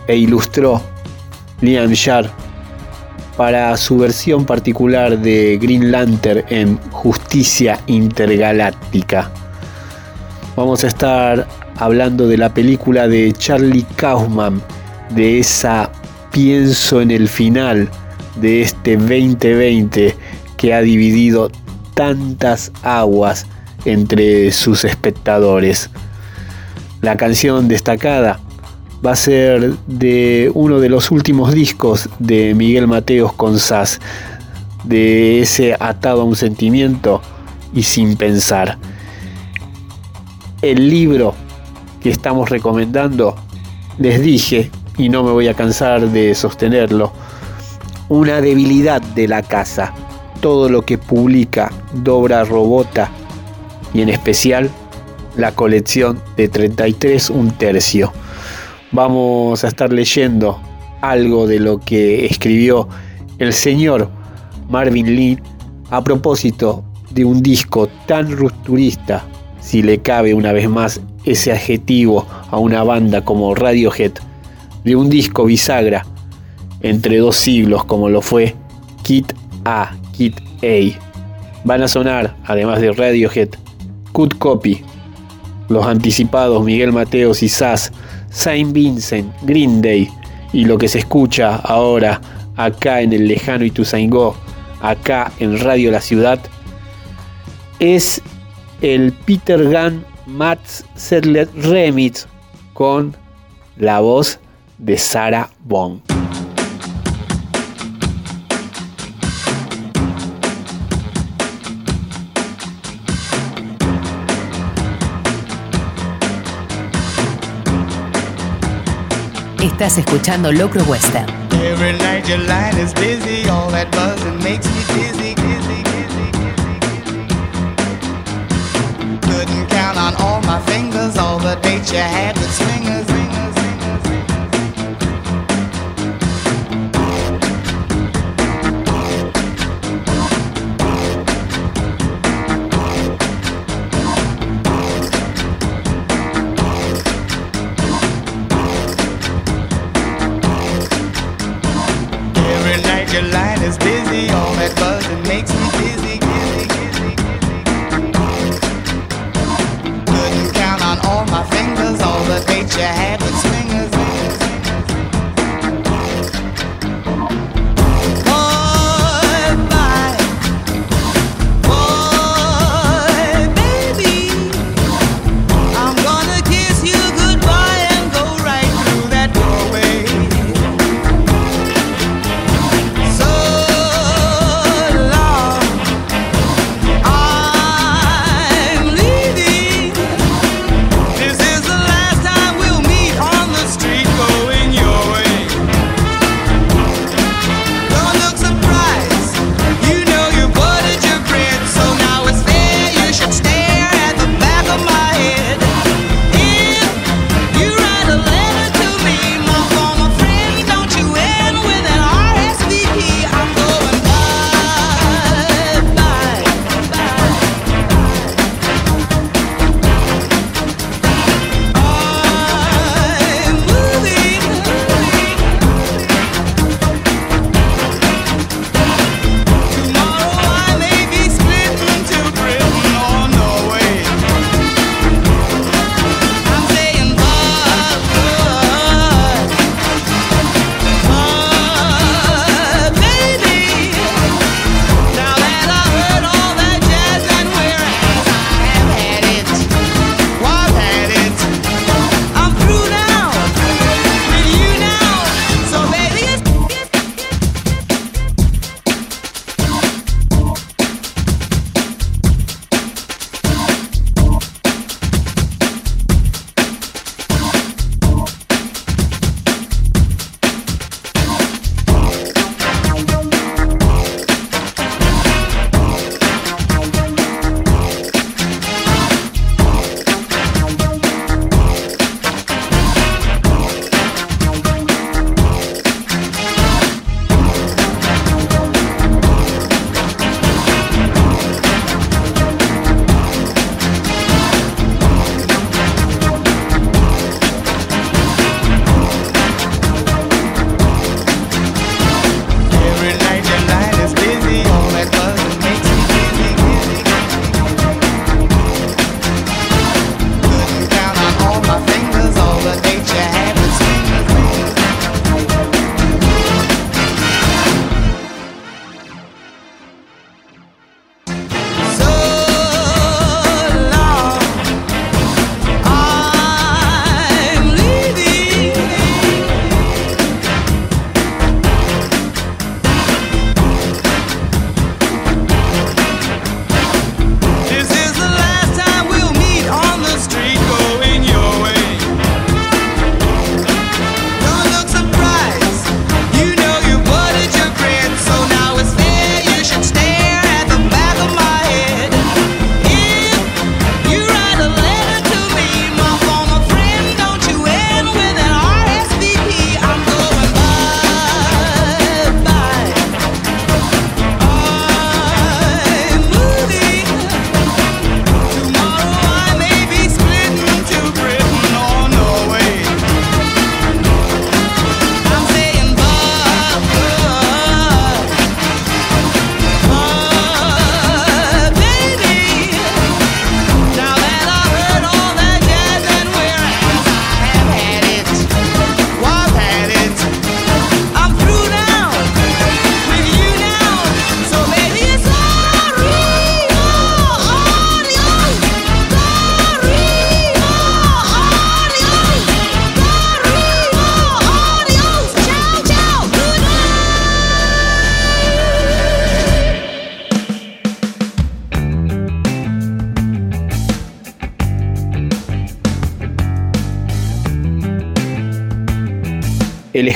e ilustró Liam Sharp para su versión particular de Green Lantern en Justicia Intergaláctica. Vamos a estar hablando de la película de Charlie Kaufman, de esa pienso en el final de este 2020 que ha dividido tantas aguas entre sus espectadores. La canción destacada va a ser de uno de los últimos discos de Miguel Mateos con Sass, de ese atado a un sentimiento y sin pensar. El libro que estamos recomendando, les dije, y no me voy a cansar de sostenerlo, una debilidad de la casa. Todo lo que publica Dobra Robota y en especial la colección de 33 un tercio. Vamos a estar leyendo algo de lo que escribió el señor Marvin Lee a propósito de un disco tan rupturista, si le cabe una vez más ese adjetivo a una banda como Radiohead, de un disco bisagra entre dos siglos como lo fue Kit A, Kit A. Van a sonar, además de Radiohead, Cut Copy, los anticipados Miguel Mateos y Sass, Saint Vincent, Green Day y lo que se escucha ahora acá en el lejano Ituzaingó, acá en Radio La Ciudad, es el Peter Gunn Matt Sedlet Remix con la voz de Sarah Bond. Estás escuchando Locro Western. Every night your line is busy, all that buzzing makes me dizzy, dizzy, dizzy, dizzy. Couldn't count on all my fingers, all the dates you had with swingers,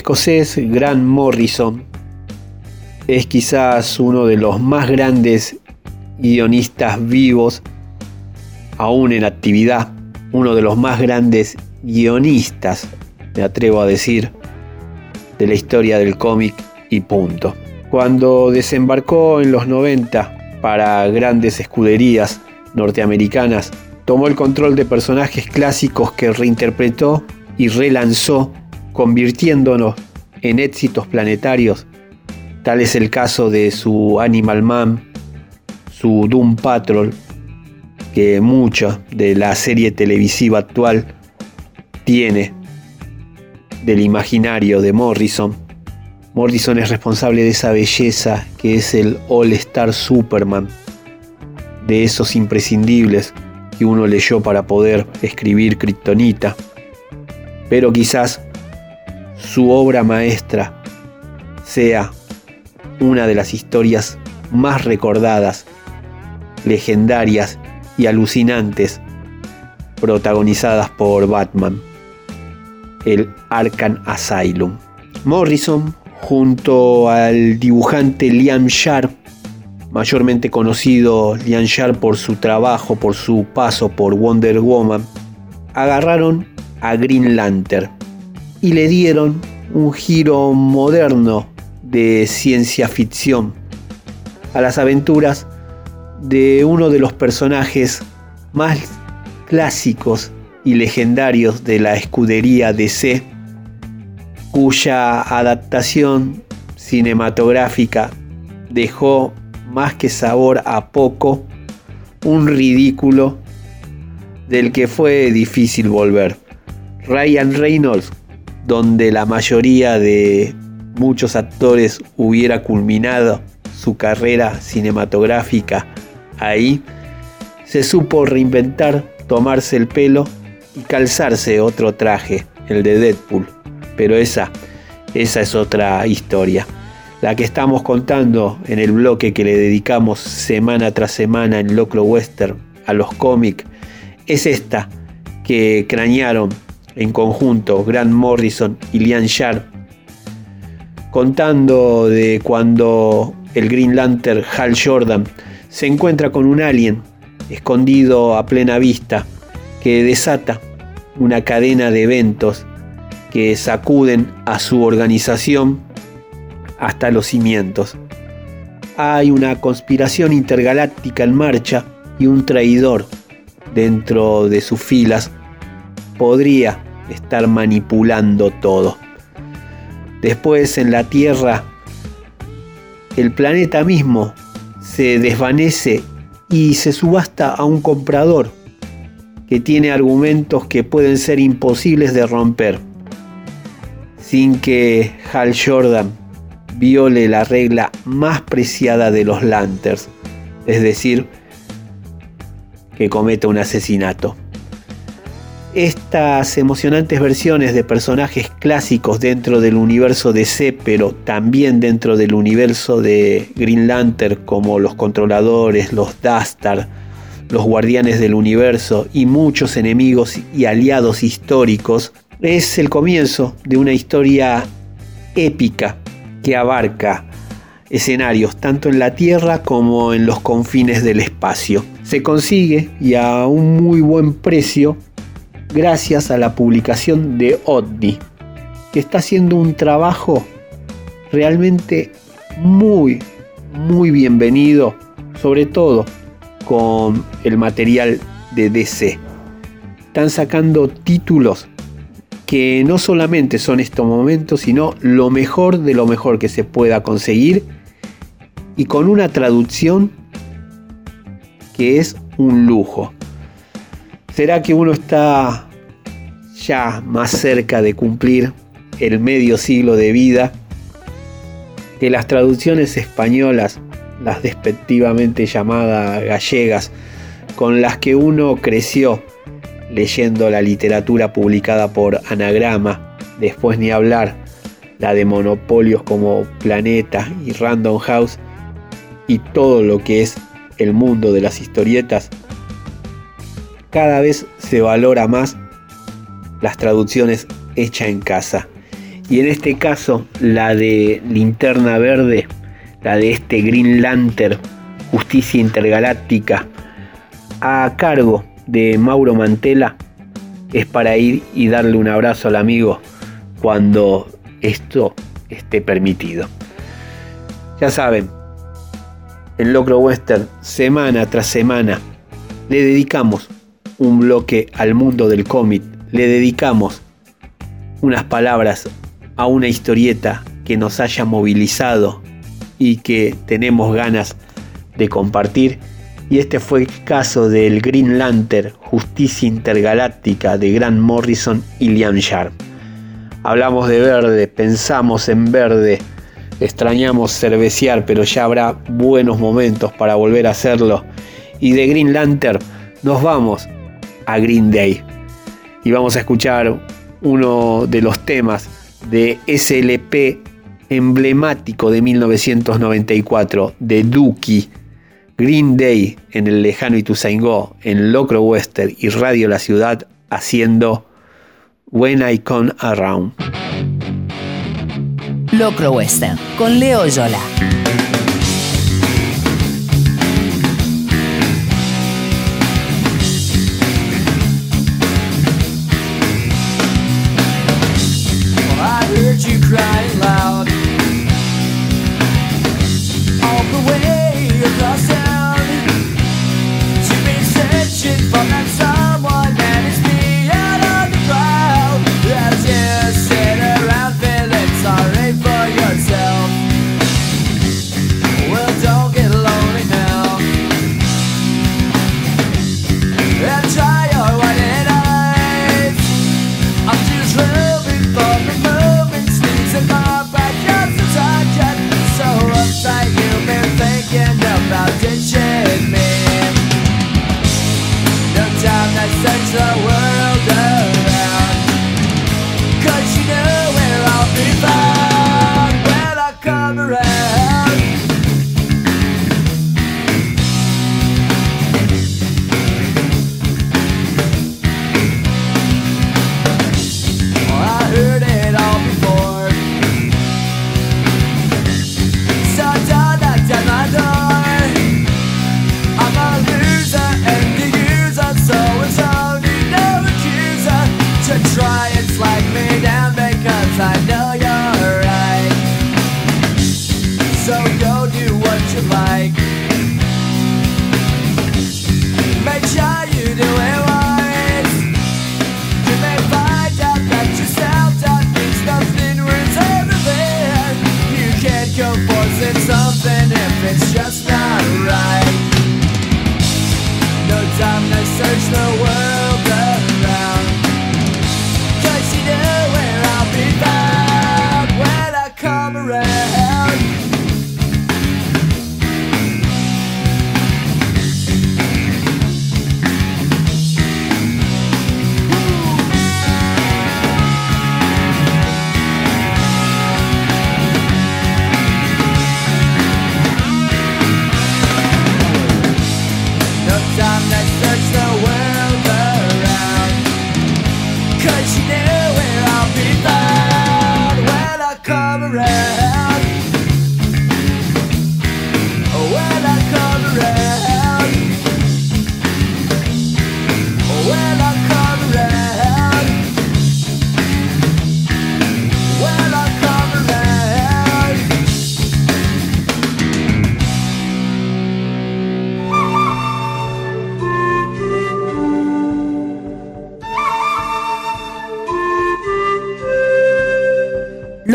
escocés Grant Morrison es quizás uno de los más grandes guionistas vivos, aún en actividad, uno de los más grandes guionistas, me atrevo a decir, de la historia del cómic y punto. Cuando desembarcó en los 90 para grandes escuderías norteamericanas, tomó el control de personajes clásicos que reinterpretó y relanzó, convirtiéndonos en éxitos planetarios. Tal es el caso de su Animal Man, su Doom Patrol, que mucha de la serie televisiva actual tiene del imaginario de Morrison. Morrison es responsable de esa belleza que es el All Star Superman, de esos imprescindibles que uno leyó para poder escribir Kryptonita. Pero quizás su obra maestra sea una de las historias más recordadas, legendarias y alucinantes protagonizadas por Batman, el Arkham Asylum. Morrison, junto al dibujante Liam Sharp, mayormente conocido Liam Sharp por su trabajo, por su paso por Wonder Woman, agarraron a Green Lantern y le dieron un giro moderno de ciencia ficción a las aventuras de uno de los personajes más clásicos y legendarios de la escudería DC, cuya adaptación cinematográfica dejó más que sabor a poco un ridículo del que fue difícil volver. Ryan Reynolds, donde la mayoría de muchos actores hubiera culminado su carrera cinematográfica ahí, se supo reinventar, tomarse el pelo y calzarse otro traje, el de Deadpool. Pero esa, esa es otra historia. La que estamos contando en el bloque que le dedicamos semana tras semana en Locro Western a los cómics es esta que cranearon en conjunto Grant Morrison y Lian Sharp contando de cuando el Green Lantern Hal Jordan se encuentra con un alien escondido a plena vista que desata una cadena de eventos que sacuden a su organización hasta los cimientos. Hay una conspiración intergaláctica en marcha y un traidor dentro de sus filas podría estar manipulando todo. Después en la Tierra, el planeta mismo se desvanece y se subasta a un comprador que tiene argumentos que pueden ser imposibles de romper, sin que Hal Jordan viole la regla más preciada de los Lanterns, es decir, que cometa un asesinato. Estas emocionantes versiones de personajes clásicos dentro del universo de C, pero también dentro del universo de Green Lantern, como los controladores, los Dastard, los guardianes del universo y muchos enemigos y aliados históricos, es el comienzo de una historia épica que abarca escenarios tanto en la Tierra como en los confines del espacio. Se consigue y a un muy buen precio gracias a la publicación de OVNI, que está haciendo un trabajo realmente muy, muy bienvenido, sobre todo con el material de DC. Están sacando títulos que no solamente son estos momentos, sino lo mejor de lo mejor que se pueda conseguir y con una traducción que es un lujo. ¿Será que uno está ya más cerca de cumplir el medio siglo de vida? Que las traducciones españolas, las despectivamente llamadas gallegas, con las que uno creció leyendo la literatura publicada por Anagrama, después ni hablar, la de monopolios como Planeta y Random House, y todo lo que es el mundo de las historietas, cada vez se valora más las traducciones hechas en casa. Y en este caso, la de Linterna Verde, la de este Green Lantern, Justicia Intergaláctica, a cargo de Mauro Mantela, es para ir y darle un abrazo al amigo cuando esto esté permitido. Ya saben, en Locro Western, semana tras semana, le dedicamos un bloque al mundo del cómic, le dedicamos unas palabras a una historieta que nos haya movilizado y que tenemos ganas de compartir. Y este fue el caso del Green Lantern Justicia Intergaláctica de Grant Morrison y Liam Sharp. Hablamos de verde, pensamos en verde, extrañamos cervecear, pero ya habrá buenos momentos para volver a hacerlo. Y de Green Lantern nos vamos a Green Day. Y vamos a escuchar uno de los temas de SLP emblemático de 1994 de Dookie, Green Day en el lejano Ituzaingó, en Locro Western y Radio La Ciudad haciendo When I Come Around. Locro Western con Leo Yola.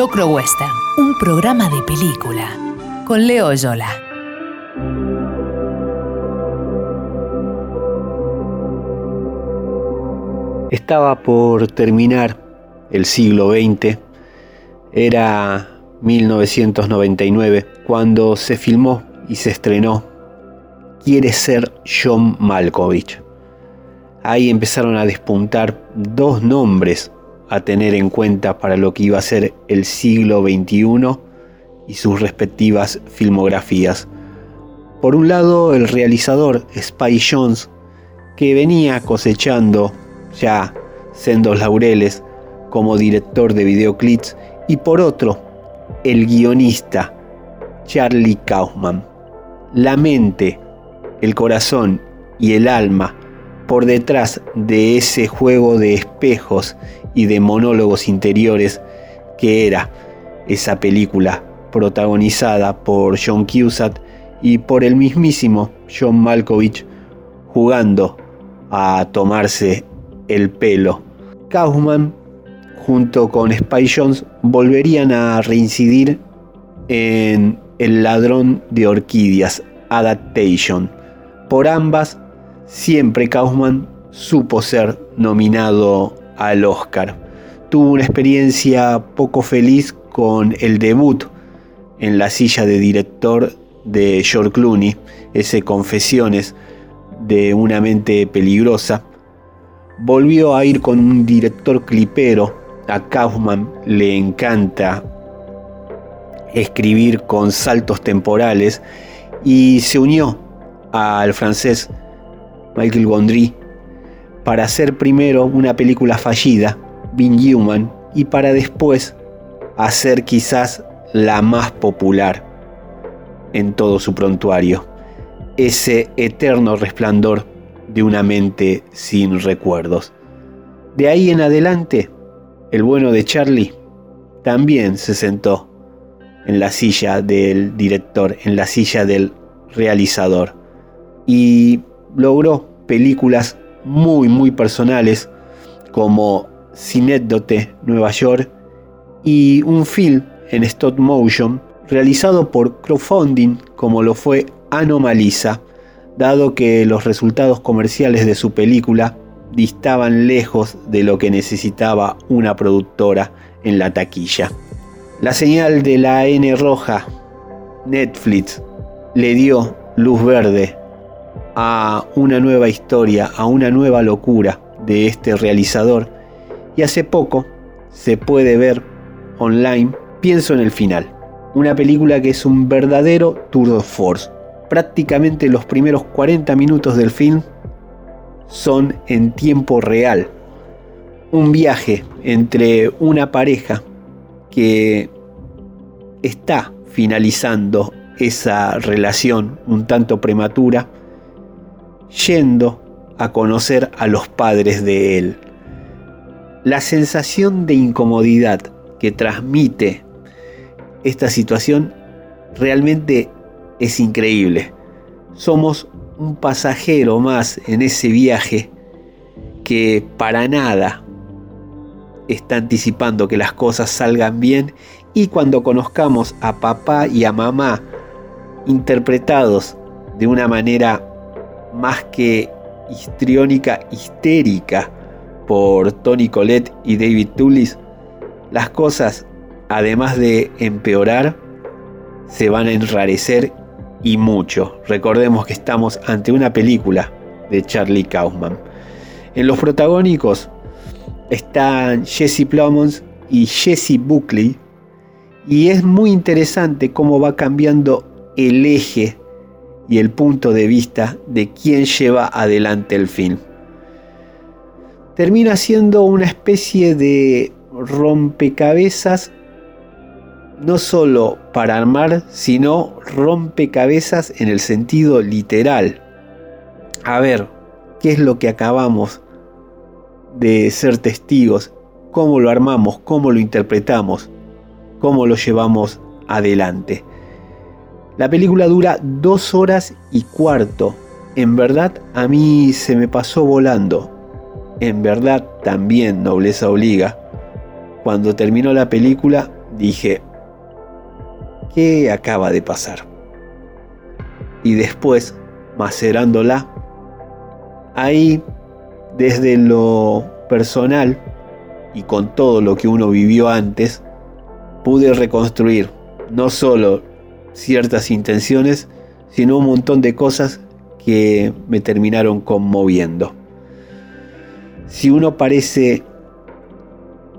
Locro Western, un programa de película con Leo Yola. Estaba por terminar el siglo XX, era 1999, cuando se filmó y se estrenó Quiere ser John Malkovich. Ahí empezaron a despuntar dos nombres a tener en cuenta para lo que iba a ser el siglo XXI y sus respectivas filmografías. Por un lado, el realizador Spy Jones, que venía cosechando ya sendos laureles como director de videoclips y por otro, el guionista Charlie Kaufman. La mente, el corazón y el alma por detrás de ese juego de espejos y de monólogos interiores que era esa película protagonizada por John Cusack y por el mismísimo John Malkovich jugando a tomarse el pelo. Kaufman junto con Spy Jones volverían a reincidir en El ladrón de orquídeas, Adaptation. Por ambas, siempre Kaufman supo ser nominado al Oscar. Tuvo una experiencia poco feliz con el debut en la silla de director de George Clooney, ese Confesiones de una mente peligrosa. Volvió a ir con un director clipero. A Kaufman le encanta escribir con saltos temporales y se unió al francés Michael Gondry para hacer primero una película fallida, Being Human, y para después hacer quizás la más popular en todo su prontuario, ese eterno resplandor de una mente sin recuerdos. De ahí en adelante, el bueno de Charlie también se sentó en la silla del director, en la silla del realizador, y logró películas muy muy personales como Cinédote Nueva York y un film en stop motion realizado por crowdfunding como lo fue Anomalisa, dado que los resultados comerciales de su película distaban lejos de lo que necesitaba una productora en la taquilla. La señal de la N roja, Netflix, le dio luz verde a una nueva historia, a una nueva locura de este realizador y hace poco se puede ver online, pienso en el final, una película que es un verdadero tour de force. Prácticamente los primeros 40 minutos del film son en tiempo real. Un viaje entre una pareja que está finalizando esa relación un tanto prematura, yendo a conocer a los padres de él. La sensación de incomodidad que transmite esta situación realmente es increíble. Somos un pasajero más en ese viaje que para nada está anticipando que las cosas salgan bien y cuando conozcamos a papá y a mamá interpretados de una manera más que histriónica, histérica por Tony Collette y David Tullis, las cosas, además de empeorar, se van a enrarecer y mucho. Recordemos que estamos ante una película de Charlie Kaufman. En los protagónicos están Jesse Plemons y Jesse Buckley y es muy interesante cómo va cambiando el eje y el punto de vista de quien lleva adelante el film. Termina siendo una especie de rompecabezas no solo para armar, sino rompecabezas en el sentido literal. A ver, ¿qué es lo que acabamos de ser testigos? ¿Cómo lo armamos? ¿Cómo lo interpretamos? ¿Cómo lo llevamos adelante? La película dura dos horas y cuarto. En verdad a mí se me pasó volando. En verdad también nobleza obliga. Cuando terminó la película dije, ¿qué acaba de pasar? Y después, macerándola, ahí, desde lo personal y con todo lo que uno vivió antes, pude reconstruir no solo ciertas intenciones, sino un montón de cosas que me terminaron conmoviendo. Si uno parece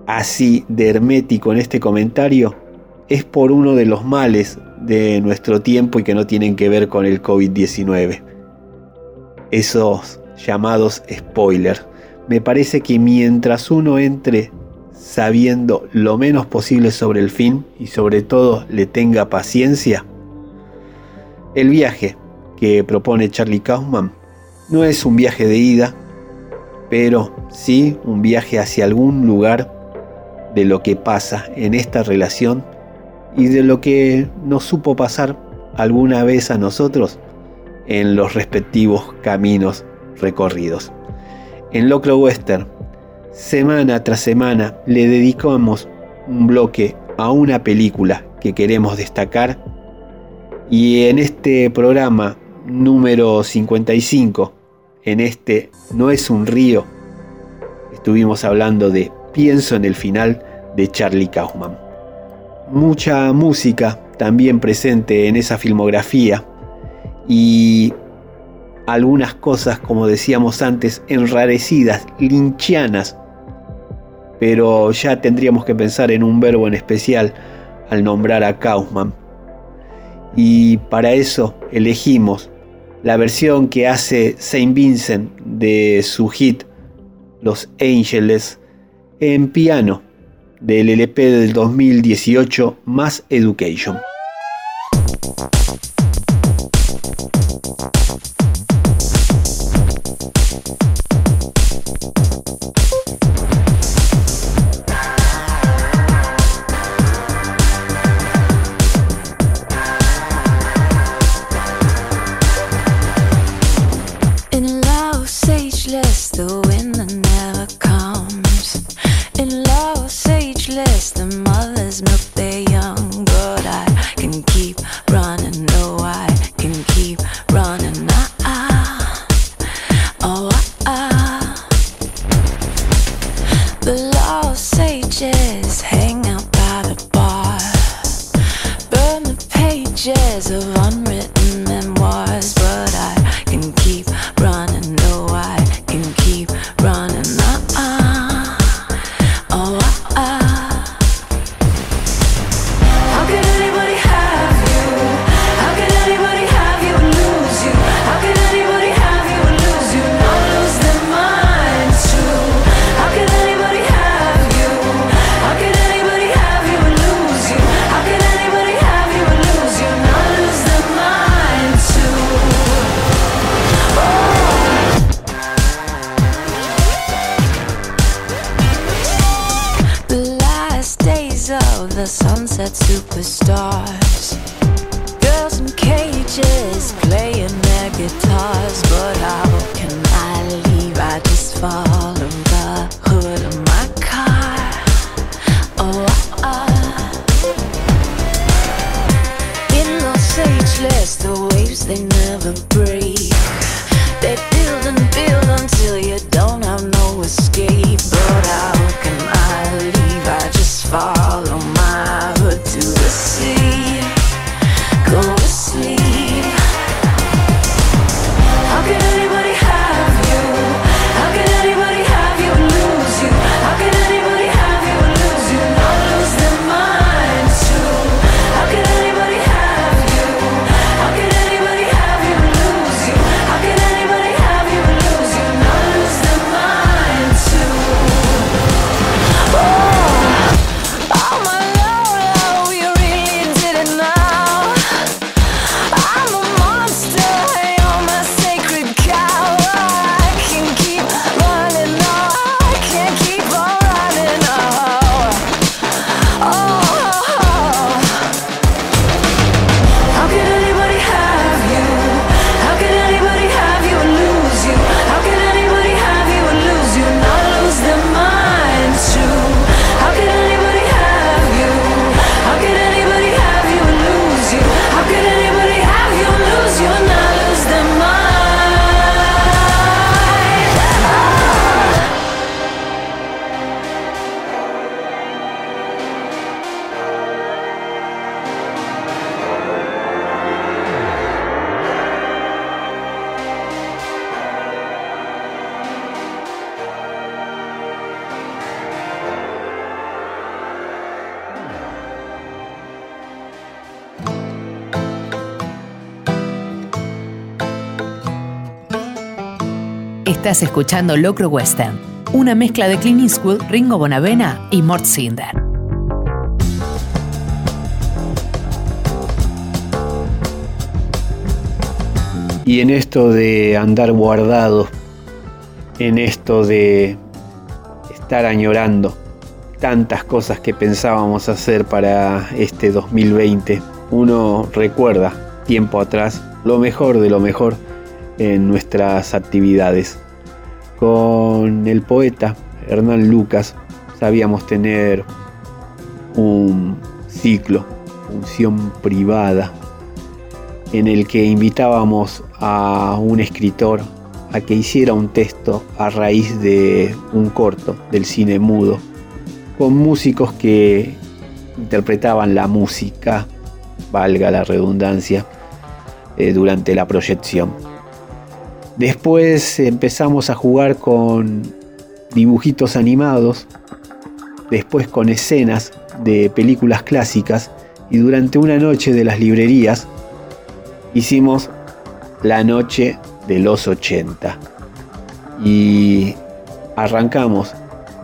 así de hermético en este comentario, es por uno de los males de nuestro tiempo y que no tienen que ver con el COVID-19. Esos llamados spoilers. Me parece que mientras uno entre sabiendo lo menos posible sobre el fin y sobre todo le tenga paciencia, el viaje que propone Charlie Kaufman no es un viaje de ida, pero sí un viaje hacia algún lugar de lo que pasa en esta relación y de lo que nos supo pasar alguna vez a nosotros en los respectivos caminos recorridos. En Locro Western, semana tras semana le dedicamos un bloque a una película que queremos destacar y en este programa número 55, en este No es un río, estuvimos hablando de Pienso en el final de Charlie Kaufman. Mucha música también presente en esa filmografía y algunas cosas, como decíamos antes, enrarecidas, linchianas. Pero ya tendríamos que pensar en un verbo en especial al nombrar a Kaufman y para eso elegimos la versión que hace Saint Vincent de su hit Los Ángeles en piano del LP del 2018 Mass Education. there's milk Estás escuchando Locro Western, una mezcla de Clint Eastwood, Ringo Bonavena y Mort Cinder. Y en esto de andar guardado, en esto de estar añorando tantas cosas que pensábamos hacer para este 2020, uno recuerda tiempo atrás lo mejor de lo mejor en nuestras actividades. El poeta Hernán Lucas sabíamos tener un ciclo, función privada, en el que invitábamos a un escritor a que hiciera un texto a raíz de un corto del cine mudo, con músicos que interpretaban la música, valga la redundancia, eh, durante la proyección. Después empezamos a jugar con dibujitos animados, después con escenas de películas clásicas y durante una noche de las librerías hicimos la noche de los 80 y arrancamos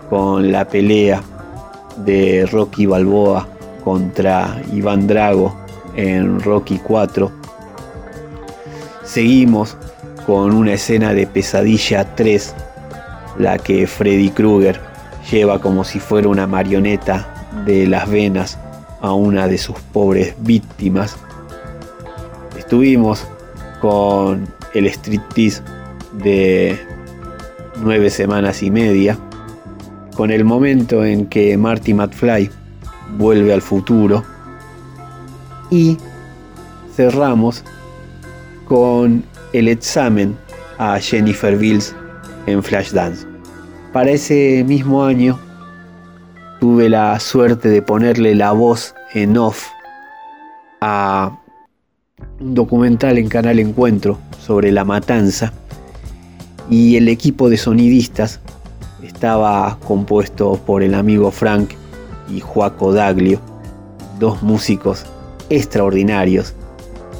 con la pelea de Rocky Balboa contra Iván Drago en Rocky 4. Seguimos con una escena de Pesadilla 3, la que Freddy Krueger lleva como si fuera una marioneta de las venas a una de sus pobres víctimas. Estuvimos con el striptease de nueve semanas y media, con el momento en que Marty McFly vuelve al futuro y cerramos con el examen a Jennifer Bills en Flashdance. Para ese mismo año tuve la suerte de ponerle la voz en off a un documental en Canal Encuentro sobre la matanza y el equipo de sonidistas estaba compuesto por el amigo Frank y Joaco Daglio, dos músicos extraordinarios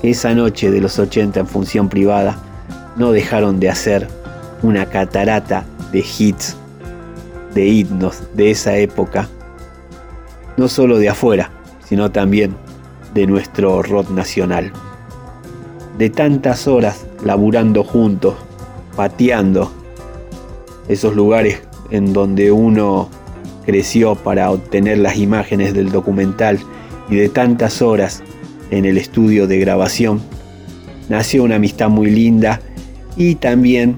que esa noche de los 80 en función privada no dejaron de hacer una catarata de hits, de himnos de esa época, no solo de afuera, sino también de nuestro rock nacional. De tantas horas laburando juntos, pateando esos lugares en donde uno creció para obtener las imágenes del documental y de tantas horas en el estudio de grabación, nació una amistad muy linda y también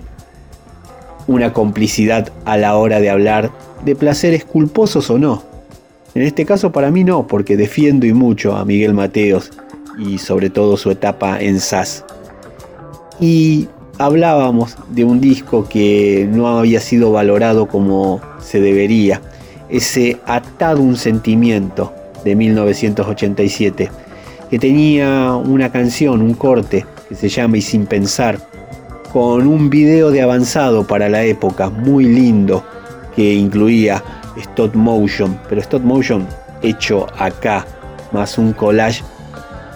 una complicidad a la hora de hablar de placeres culposos o no. En este caso para mí no, porque defiendo y mucho a Miguel Mateos y sobre todo su etapa en SAS. Y hablábamos de un disco que no había sido valorado como se debería, ese Atado un sentimiento de 1987, que tenía una canción, un corte, que se llama Y sin pensar, con un video de avanzado para la época, muy lindo, que incluía stop motion, pero stop motion hecho acá, más un collage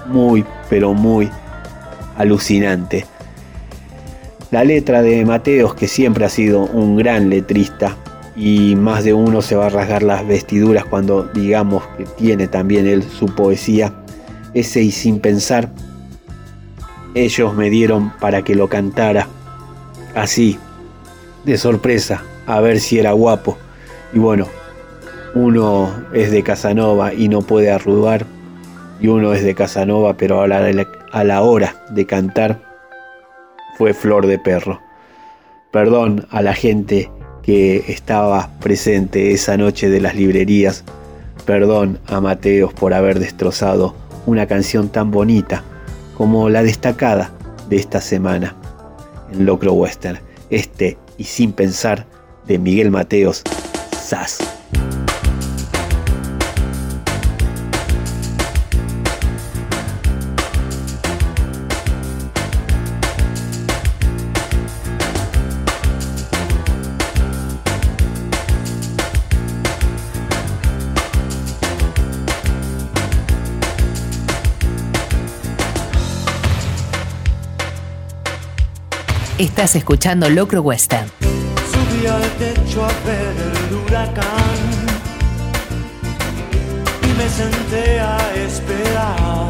muy, pero muy alucinante. La letra de Mateos, que siempre ha sido un gran letrista, y más de uno se va a rasgar las vestiduras cuando digamos que tiene también él su poesía, ese y sin pensar, ellos me dieron para que lo cantara así, de sorpresa, a ver si era guapo. Y bueno, uno es de Casanova y no puede arrugar, y uno es de Casanova, pero a la, a la hora de cantar fue flor de perro. Perdón a la gente que estaba presente esa noche de las librerías. Perdón a Mateos por haber destrozado una canción tan bonita como la destacada de esta semana en Locro Western. Este y sin pensar de Miguel Mateos, SAS. Estás escuchando Locro Western. Subí al techo a ver el huracán y me senté a esperar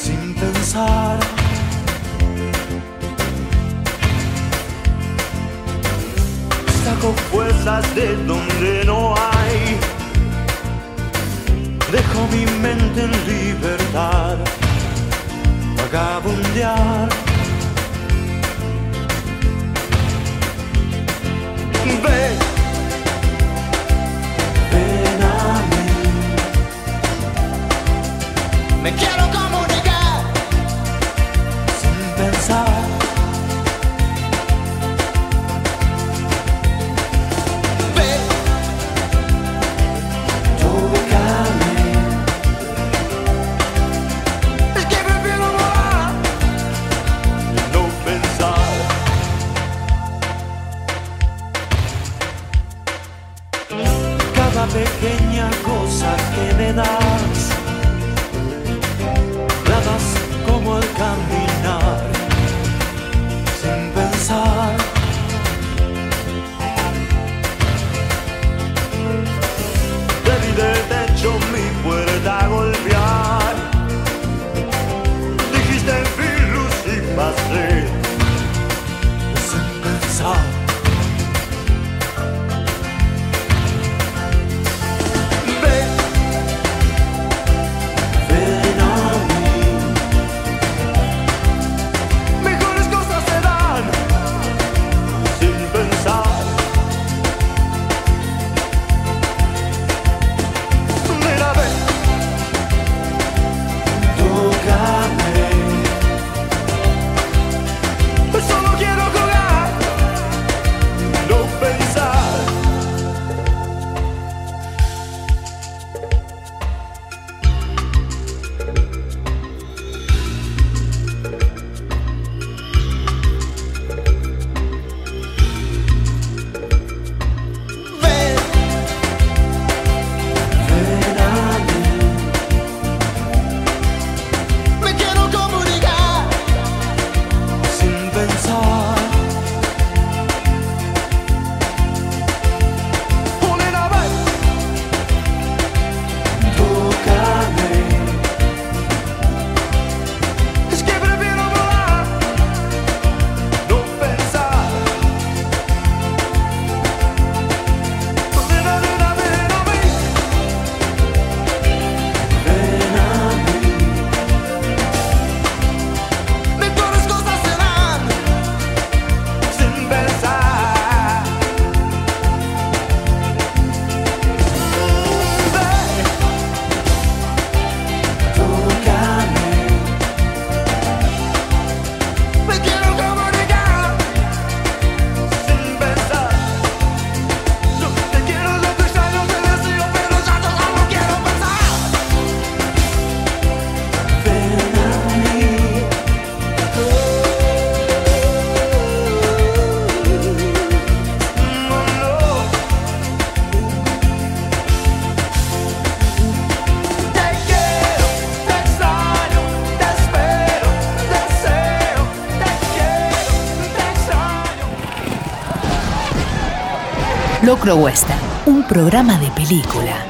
sin pensar. Saco fuerzas de donde no hay. Dejo mi mente en libertad, vagabundear. Me quiero comunicar sin pensar. Locro Western, un programa de película.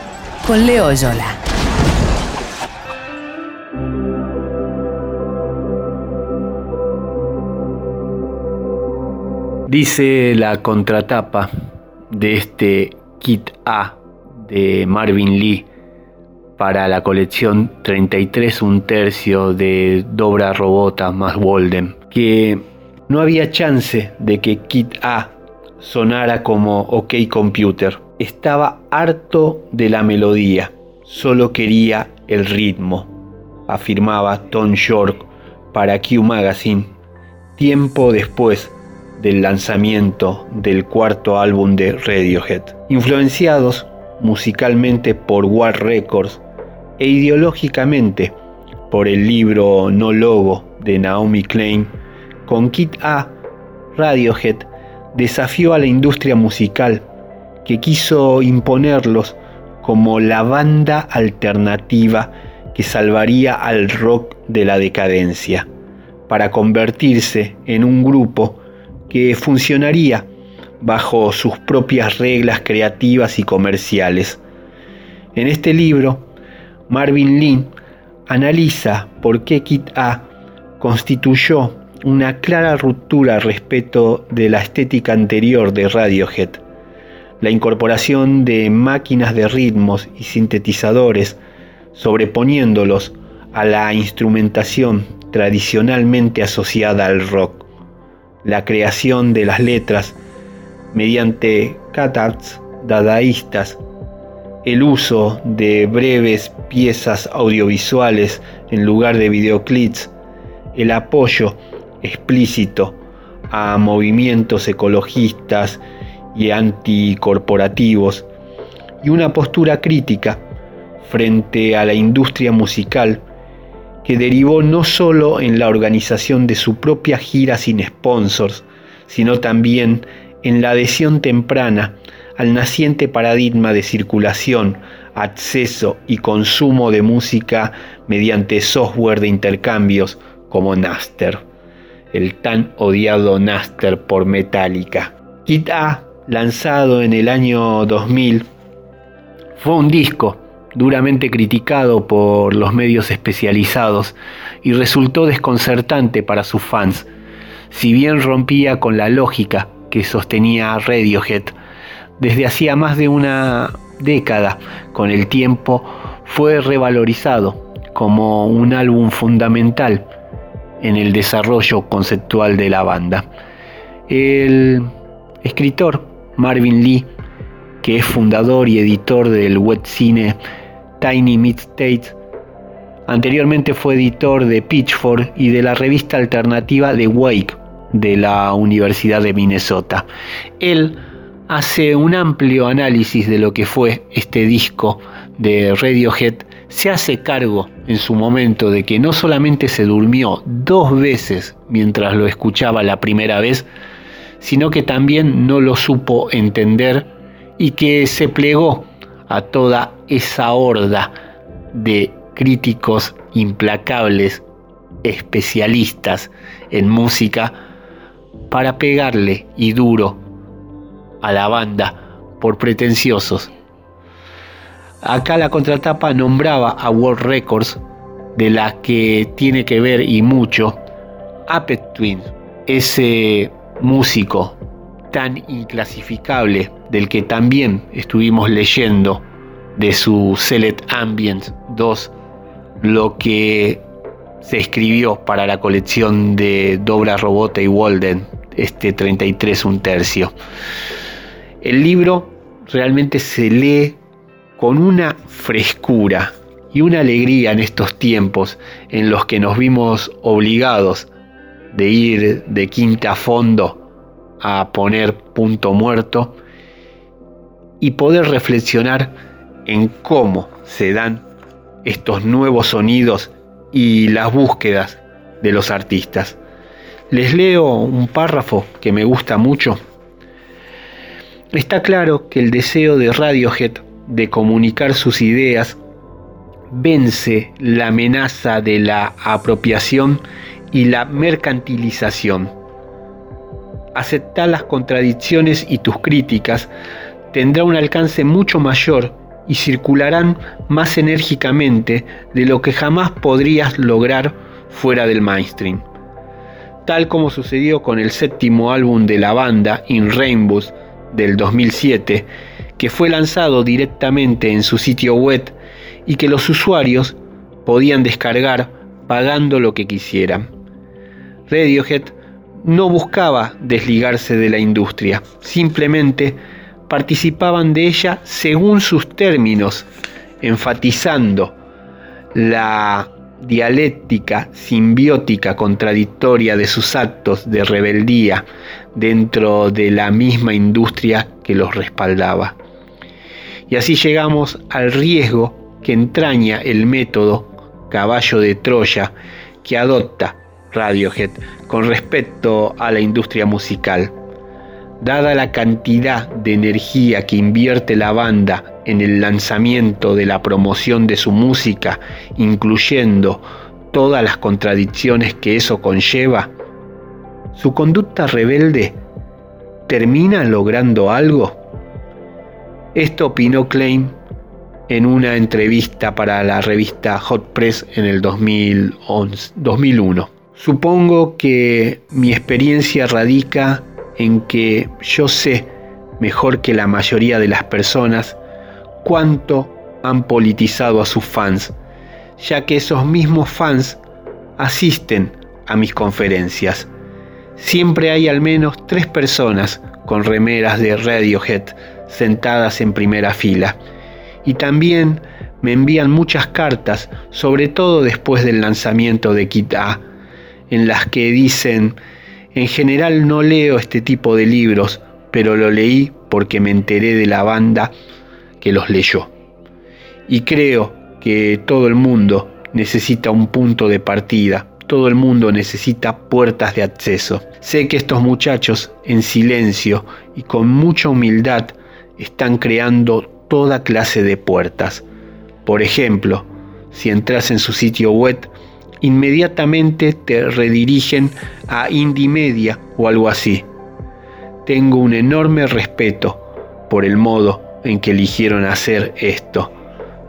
Con Leo Yola. Dice la contratapa de este kit A de Marvin Lee para la colección 33 un tercio de Dobra Robota más Walden que no había chance de que Kit A sonara como OK Computer. Estaba harto de la melodía, solo quería el ritmo, afirmaba Tom York para Q Magazine tiempo después del lanzamiento del cuarto álbum de Radiohead. Influenciados musicalmente por War Records e ideológicamente por el libro No Logo de Naomi Klein, con Kit A, Radiohead desafió a la industria musical que quiso imponerlos como la banda alternativa que salvaría al rock de la decadencia, para convertirse en un grupo que funcionaría bajo sus propias reglas creativas y comerciales. En este libro, Marvin Lin analiza por qué Kit A constituyó una clara ruptura respecto de la estética anterior de Radiohead. La incorporación de máquinas de ritmos y sintetizadores sobreponiéndolos a la instrumentación tradicionalmente asociada al rock. La creación de las letras mediante cutouts dadaístas, el uso de breves piezas audiovisuales en lugar de videoclips, el apoyo explícito a movimientos ecologistas y anticorporativos y una postura crítica frente a la industria musical que derivó no solo en la organización de su propia gira sin sponsors, sino también en la adhesión temprana al naciente paradigma de circulación, acceso y consumo de música mediante software de intercambios como Napster, el tan odiado Napster por Metallica. Kit A, lanzado en el año 2000, fue un disco duramente criticado por los medios especializados y resultó desconcertante para sus fans, si bien rompía con la lógica que sostenía Radiohead. Desde hacía más de una década, con el tiempo, fue revalorizado como un álbum fundamental en el desarrollo conceptual de la banda. El escritor Marvin Lee, que es fundador y editor del webcine Tiny Mixtapes, anteriormente fue editor de Pitchfork y de la revista alternativa The Wake de la Universidad de Minnesota. Él hace un amplio análisis de lo que fue este disco de Radiohead, se hace cargo en su momento de que no solamente se durmió dos veces mientras lo escuchaba la primera vez, sino que también no lo supo entender y que se plegó a toda esa horda de críticos implacables, especialistas en música, para pegarle y duro a la banda por pretenciosos. Acá la contratapa nombraba a World Records, de la que tiene que ver y mucho Apet Twin, ese músico tan inclasificable del que también estuvimos leyendo de su Select Ambient 2 lo que se escribió para la colección de Dobra Robota y Walden, este 33 un tercio. El libro realmente se lee con una frescura y una alegría en estos tiempos en los que nos vimos obligados de ir de quinta a fondo a poner punto muerto y poder reflexionar en cómo se dan estos nuevos sonidos y las búsquedas de los artistas. Les leo un párrafo que me gusta mucho. Está claro que el deseo de Radiohead de comunicar sus ideas vence la amenaza de la apropiación y la mercantilización. Aceptar las contradicciones y tus críticas tendrá un alcance mucho mayor y circularán más enérgicamente de lo que jamás podrías lograr fuera del mainstream. Tal como sucedió con el séptimo álbum de la banda, In Rainbows, del 2007, que fue lanzado directamente en su sitio web y que los usuarios podían descargar pagando lo que quisieran. Radiohead no buscaba desligarse de la industria, simplemente participaban de ella según sus términos, enfatizando la dialéctica simbiótica contradictoria de sus actos de rebeldía dentro de la misma industria que los respaldaba. Y así llegamos al riesgo que entraña el método caballo de Troya que adopta Radiohead con respecto a la industria musical dada la cantidad de energía que invierte la banda en el lanzamiento de la promoción de su música, incluyendo todas las contradicciones que eso conlleva, su conducta rebelde termina logrando algo? Esto opinó Klein en una entrevista para la revista Hot Press en el 2011, 2001. Supongo que mi experiencia radica en que yo sé mejor que la mayoría de las personas cuánto han politizado a sus fans, ya que esos mismos fans asisten a mis conferencias. Siempre hay al menos tres personas con remeras de Radiohead sentadas en primera fila. Y también me envían muchas cartas, sobre todo después del lanzamiento de Kit A, en las que dicen, en general no leo este tipo de libros, pero lo leí porque me enteré de la banda que los leyó. Y creo que todo el mundo necesita un punto de partida, todo el mundo necesita puertas de acceso. Sé que estos muchachos, en silencio y con mucha humildad, están creando toda clase de puertas. Por ejemplo, si entras en su sitio web, inmediatamente te redirigen a Indie Media o algo así. Tengo un enorme respeto por el modo en que eligieron hacer esto.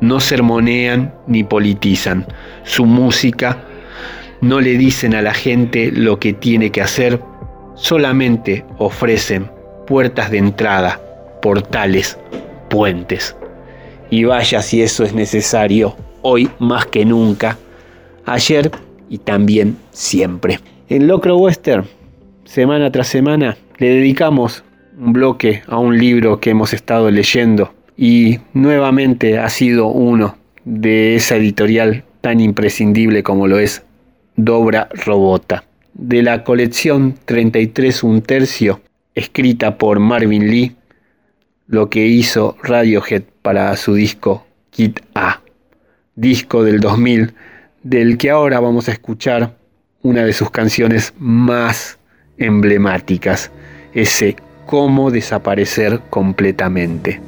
No sermonean ni politizan. Su música no le dicen a la gente lo que tiene que hacer, solamente ofrecen puertas de entrada, portales, puentes. Y vaya si eso es necesario, hoy más que nunca, ayer y también siempre. En Locro Western, semana tras semana, le dedicamos un bloque a un libro que hemos estado leyendo y nuevamente ha sido uno de esa editorial tan imprescindible como lo es Dobra Robota, de la colección 33 un tercio, escrita por Marvin Lee, lo que hizo Radiohead para su disco Kit A, disco del 2000, del que ahora vamos a escuchar una de sus canciones más emblemáticas, ese cómo desaparecer completamente.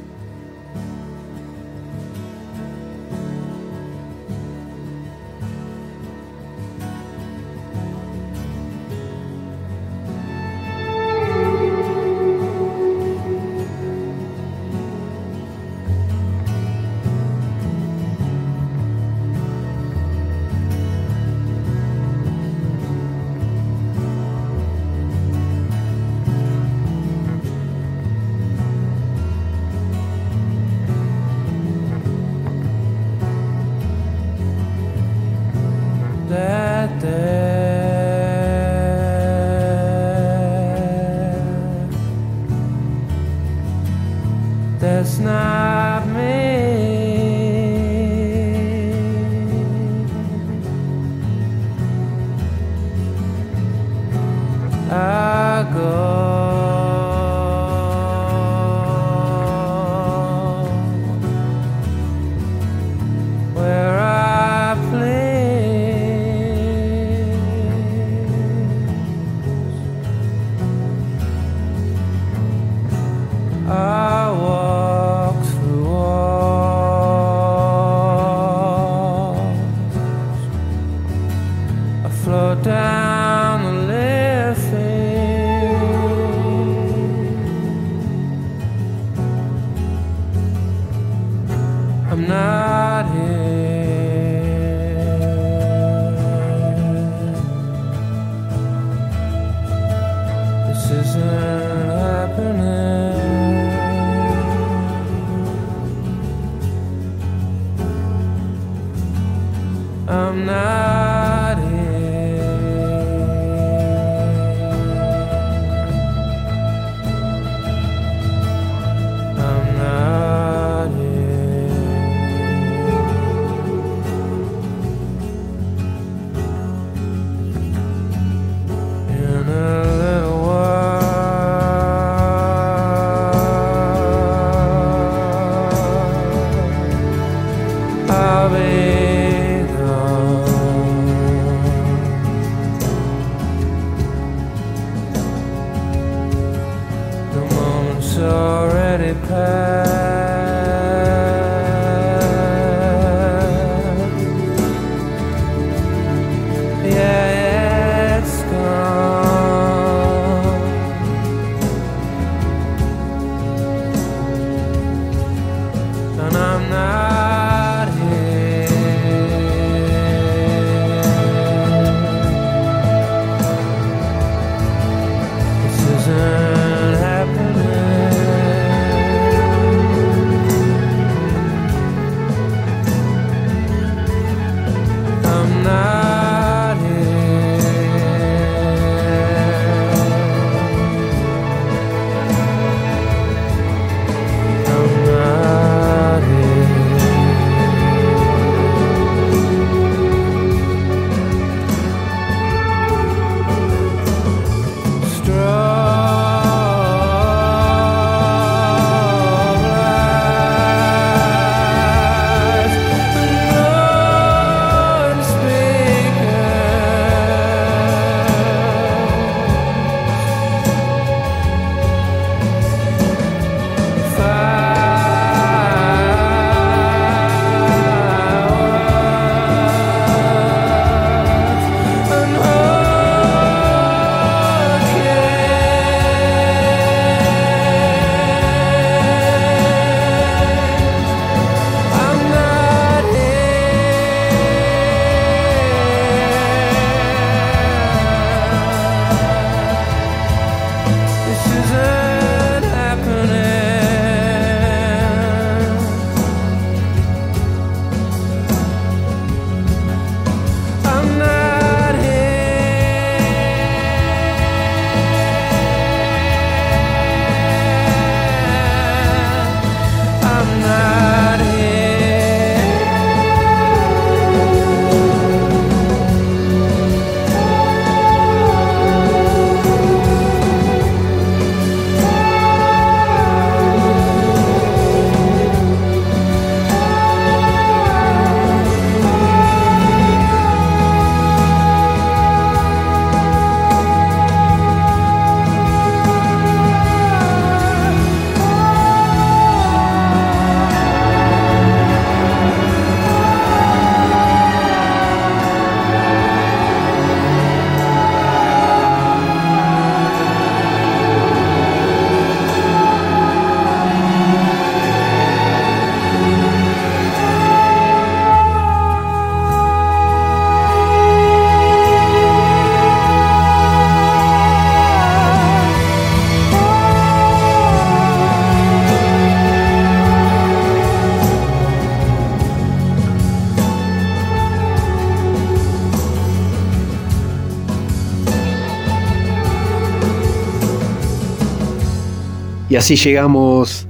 Así llegamos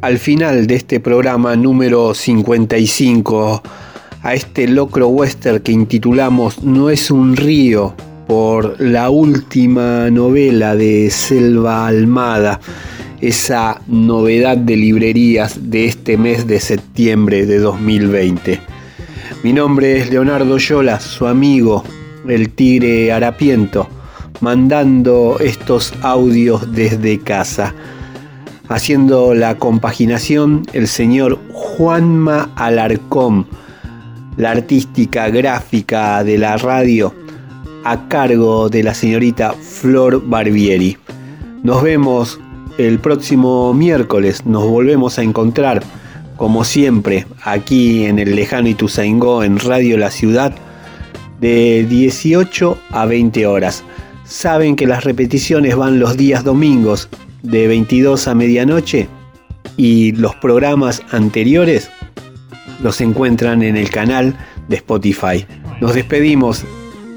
al final de este programa número 55, a este locro western que intitulamos No es un río, por la última novela de Selva Almada, esa novedad de librerías de este mes de septiembre de 2020. Mi nombre es Leonardo Yola, su amigo, el tigre harapiento, mandando estos audios desde casa. Haciendo la compaginación el señor Juanma Alarcón, la artística gráfica de la radio a cargo de la señorita Flor Barbieri. Nos vemos el próximo miércoles, nos volvemos a encontrar como siempre aquí en el lejano Ituzaingó en Radio La Ciudad de 18 a 20 horas. Saben que las repeticiones van los días domingos de 22 a medianoche y los programas anteriores los encuentran en el canal de Spotify. Nos despedimos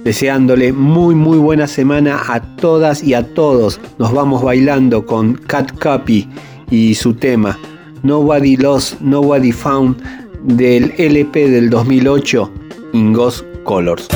deseándole muy muy buena semana a todas y a todos. Nos vamos bailando con Cat Copy y su tema Nobody Lost, Nobody Found del LP del 2008 In Ghost Colors.